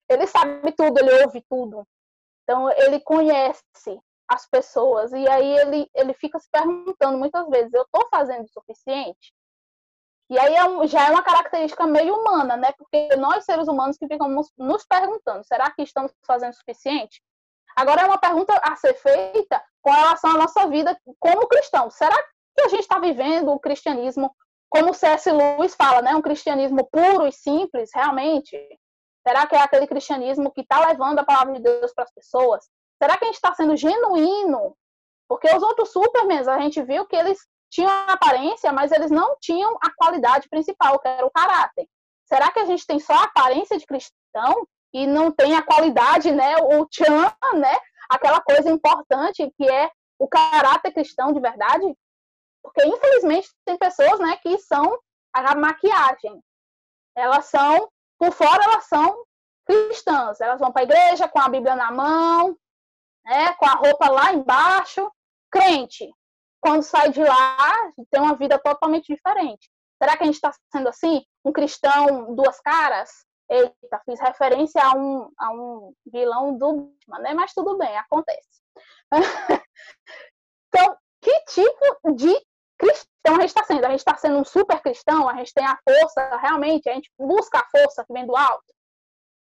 Ele sabe tudo, ele ouve tudo. Então, ele conhece as pessoas. E aí ele, ele fica se perguntando muitas vezes: eu estou fazendo o suficiente? E aí é, já é uma característica meio humana, né? Porque nós, seres humanos, que ficamos nos perguntando: será que estamos fazendo o suficiente? Agora é uma pergunta a ser feita com relação à nossa vida como cristão. Será que a gente está vivendo o cristianismo como o C.S. Lewis fala, né? Um cristianismo puro e simples, realmente? Será que é aquele cristianismo que está levando a palavra de Deus para as pessoas? Será que a gente está sendo genuíno? Porque os outros Supermans, a gente viu que eles tinham a aparência, mas eles não tinham a qualidade principal, que era o caráter. Será que a gente tem só a aparência de cristão e não tem a qualidade, né? O tchan, né? Aquela coisa importante que é o caráter cristão de verdade? Porque, infelizmente, tem pessoas, né, que são a maquiagem. Elas são por fora elas são cristãs, elas vão para a igreja com a Bíblia na mão, né, com a roupa lá embaixo, crente. Quando sai de lá, tem uma vida totalmente diferente. Será que a gente está sendo assim? Um cristão duas caras? Eita, fiz referência a um, a um vilão do né? Mas tudo bem, acontece. *laughs* então, que tipo de cristão a gente está sendo? A gente está sendo um super cristão? A gente tem a força, realmente? A gente busca a força que vem do alto?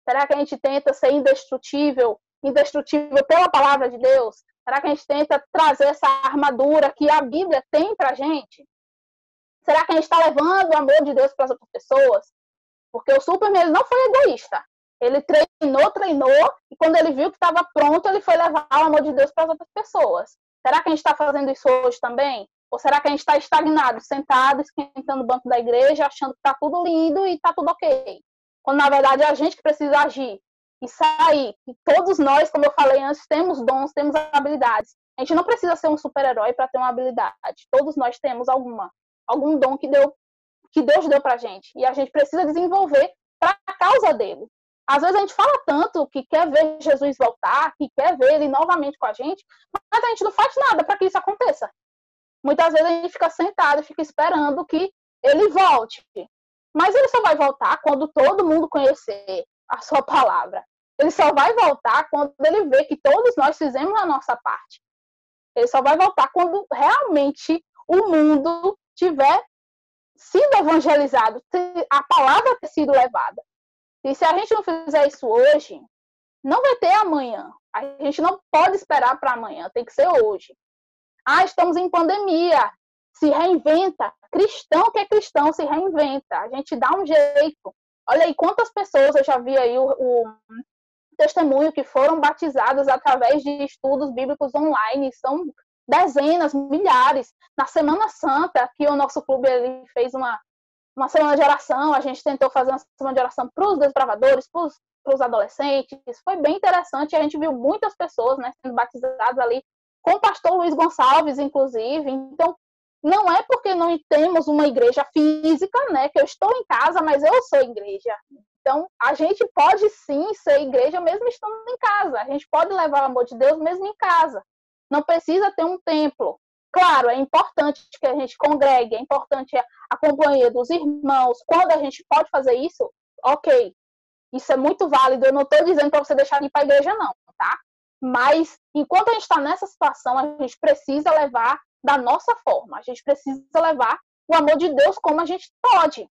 Será que a gente tenta ser indestrutível, indestrutível pela palavra de Deus? Será que a gente tenta trazer essa armadura que a Bíblia tem para a gente? Será que a gente está levando o amor de Deus para as outras pessoas? Porque o Superman ele não foi egoísta. Ele treinou, treinou, e quando ele viu que estava pronto, ele foi levar o amor de Deus para as outras pessoas. Será que a gente está fazendo isso hoje também? Ou será que a gente está estagnado, sentado, esquentando o banco da igreja, achando que está tudo lindo e está tudo ok? Quando na verdade é a gente que precisa agir e sair. E todos nós, como eu falei antes, temos dons, temos habilidades. A gente não precisa ser um super-herói para ter uma habilidade. Todos nós temos alguma, algum dom que deu, que Deus deu para gente e a gente precisa desenvolver para a causa dele. Às vezes a gente fala tanto que quer ver Jesus voltar, que quer ver ele novamente com a gente, mas a gente não faz nada para que isso aconteça. Muitas vezes a gente fica sentado, fica esperando que ele volte. Mas ele só vai voltar quando todo mundo conhecer a sua palavra. Ele só vai voltar quando ele vê que todos nós fizemos a nossa parte. Ele só vai voltar quando realmente o mundo tiver sido evangelizado, a palavra ter sido levada. E se a gente não fizer isso hoje, não vai ter amanhã. A gente não pode esperar para amanhã, tem que ser hoje. Ah, estamos em pandemia. Se reinventa. Cristão que é cristão se reinventa. A gente dá um jeito. Olha aí quantas pessoas eu já vi aí o, o testemunho que foram batizadas através de estudos bíblicos online. São dezenas, milhares. Na Semana Santa, que o nosso clube ele fez uma, uma semana de oração, a gente tentou fazer uma semana de oração para os desbravadores, para os adolescentes. Foi bem interessante. A gente viu muitas pessoas né, sendo batizadas ali com o pastor Luiz Gonçalves, inclusive. Então, não é porque não temos uma igreja física, né? Que eu estou em casa, mas eu sou igreja. Então, a gente pode sim ser igreja mesmo estando em casa. A gente pode levar o amor de Deus mesmo em casa. Não precisa ter um templo. Claro, é importante que a gente congregue, é importante a companhia dos irmãos. Quando a gente pode fazer isso, ok. Isso é muito válido. Eu não estou dizendo para você deixar de ir para a igreja, não, tá? Mas, enquanto a gente está nessa situação, a gente precisa levar da nossa forma. A gente precisa levar o amor de Deus como a gente pode.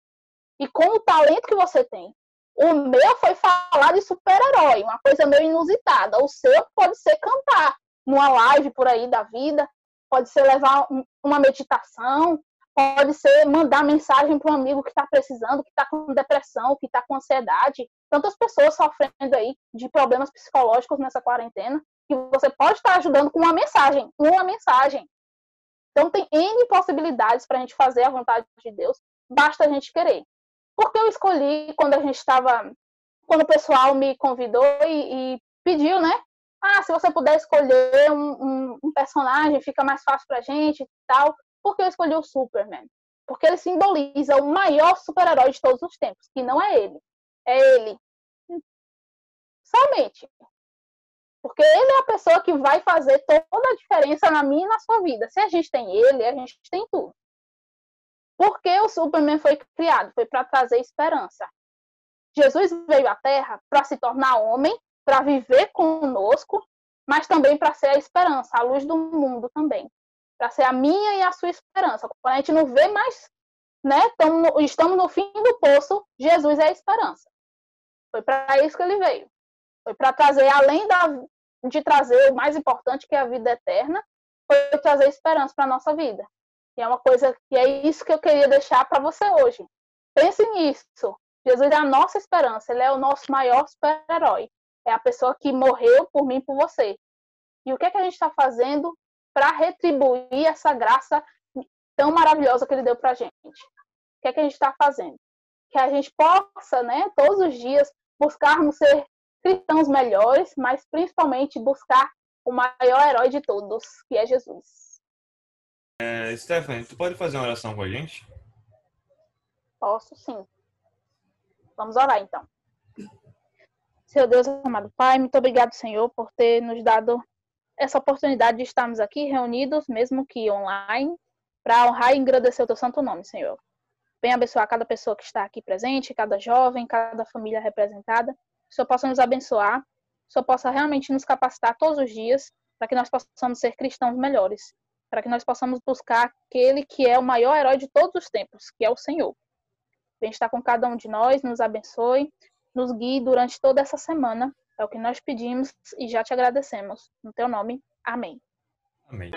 E com o talento que você tem. O meu foi falar de super-herói, uma coisa meio inusitada. O seu pode ser cantar numa live por aí da vida, pode ser levar uma meditação, pode ser mandar mensagem para um amigo que está precisando, que está com depressão, que está com ansiedade. Tantas pessoas sofrendo aí de problemas psicológicos nessa quarentena, que você pode estar ajudando com uma mensagem, uma mensagem. Então tem N possibilidades para a gente fazer a vontade de Deus, basta a gente querer. Porque eu escolhi quando a gente estava, quando o pessoal me convidou e, e, pediu, né? Ah, se você puder escolher um, um, um personagem, fica mais fácil pra gente e tal. Porque eu escolhi o Superman? Porque ele simboliza o maior super-herói de todos os tempos, que não é ele, é ele. Somente. Porque ele é a pessoa que vai fazer toda a diferença na minha e na sua vida. Se a gente tem ele, a gente tem tudo. Por que o Superman foi criado? Foi para trazer esperança. Jesus veio à Terra para se tornar homem, para viver conosco, mas também para ser a esperança, a luz do mundo também. Para ser a minha e a sua esperança. Quando a gente não vê mais, né? estamos no fim do poço, Jesus é a esperança. Foi para isso que ele veio. Foi para trazer, além da, de trazer o mais importante, que é a vida eterna, foi trazer esperança para a nossa vida. E é uma coisa que é isso que eu queria deixar para você hoje. Pense nisso. Jesus é a nossa esperança, ele é o nosso maior super-herói. É a pessoa que morreu por mim por você. E o que, é que a gente está fazendo para retribuir essa graça tão maravilhosa que ele deu para a gente? O que é que a gente está fazendo? Que a gente possa, né, todos os dias, buscarmos ser cristãos melhores, mas principalmente buscar o maior herói de todos, que é Jesus. É, Stephanie, tu pode fazer uma oração com a gente? Posso sim. Vamos orar então. Senhor Deus, amado Pai, muito obrigado, Senhor, por ter nos dado essa oportunidade de estarmos aqui reunidos, mesmo que online, para honrar e engrandecer o teu santo nome, Senhor. Venha abençoar cada pessoa que está aqui presente, cada jovem, cada família representada que o Senhor possa nos abençoar, que o Senhor possa realmente nos capacitar todos os dias para que nós possamos ser cristãos melhores, para que nós possamos buscar aquele que é o maior herói de todos os tempos, que é o Senhor. Vem estar com cada um de nós, nos abençoe, nos guie durante toda essa semana. É o que nós pedimos e já te agradecemos. No teu nome, amém. Amém.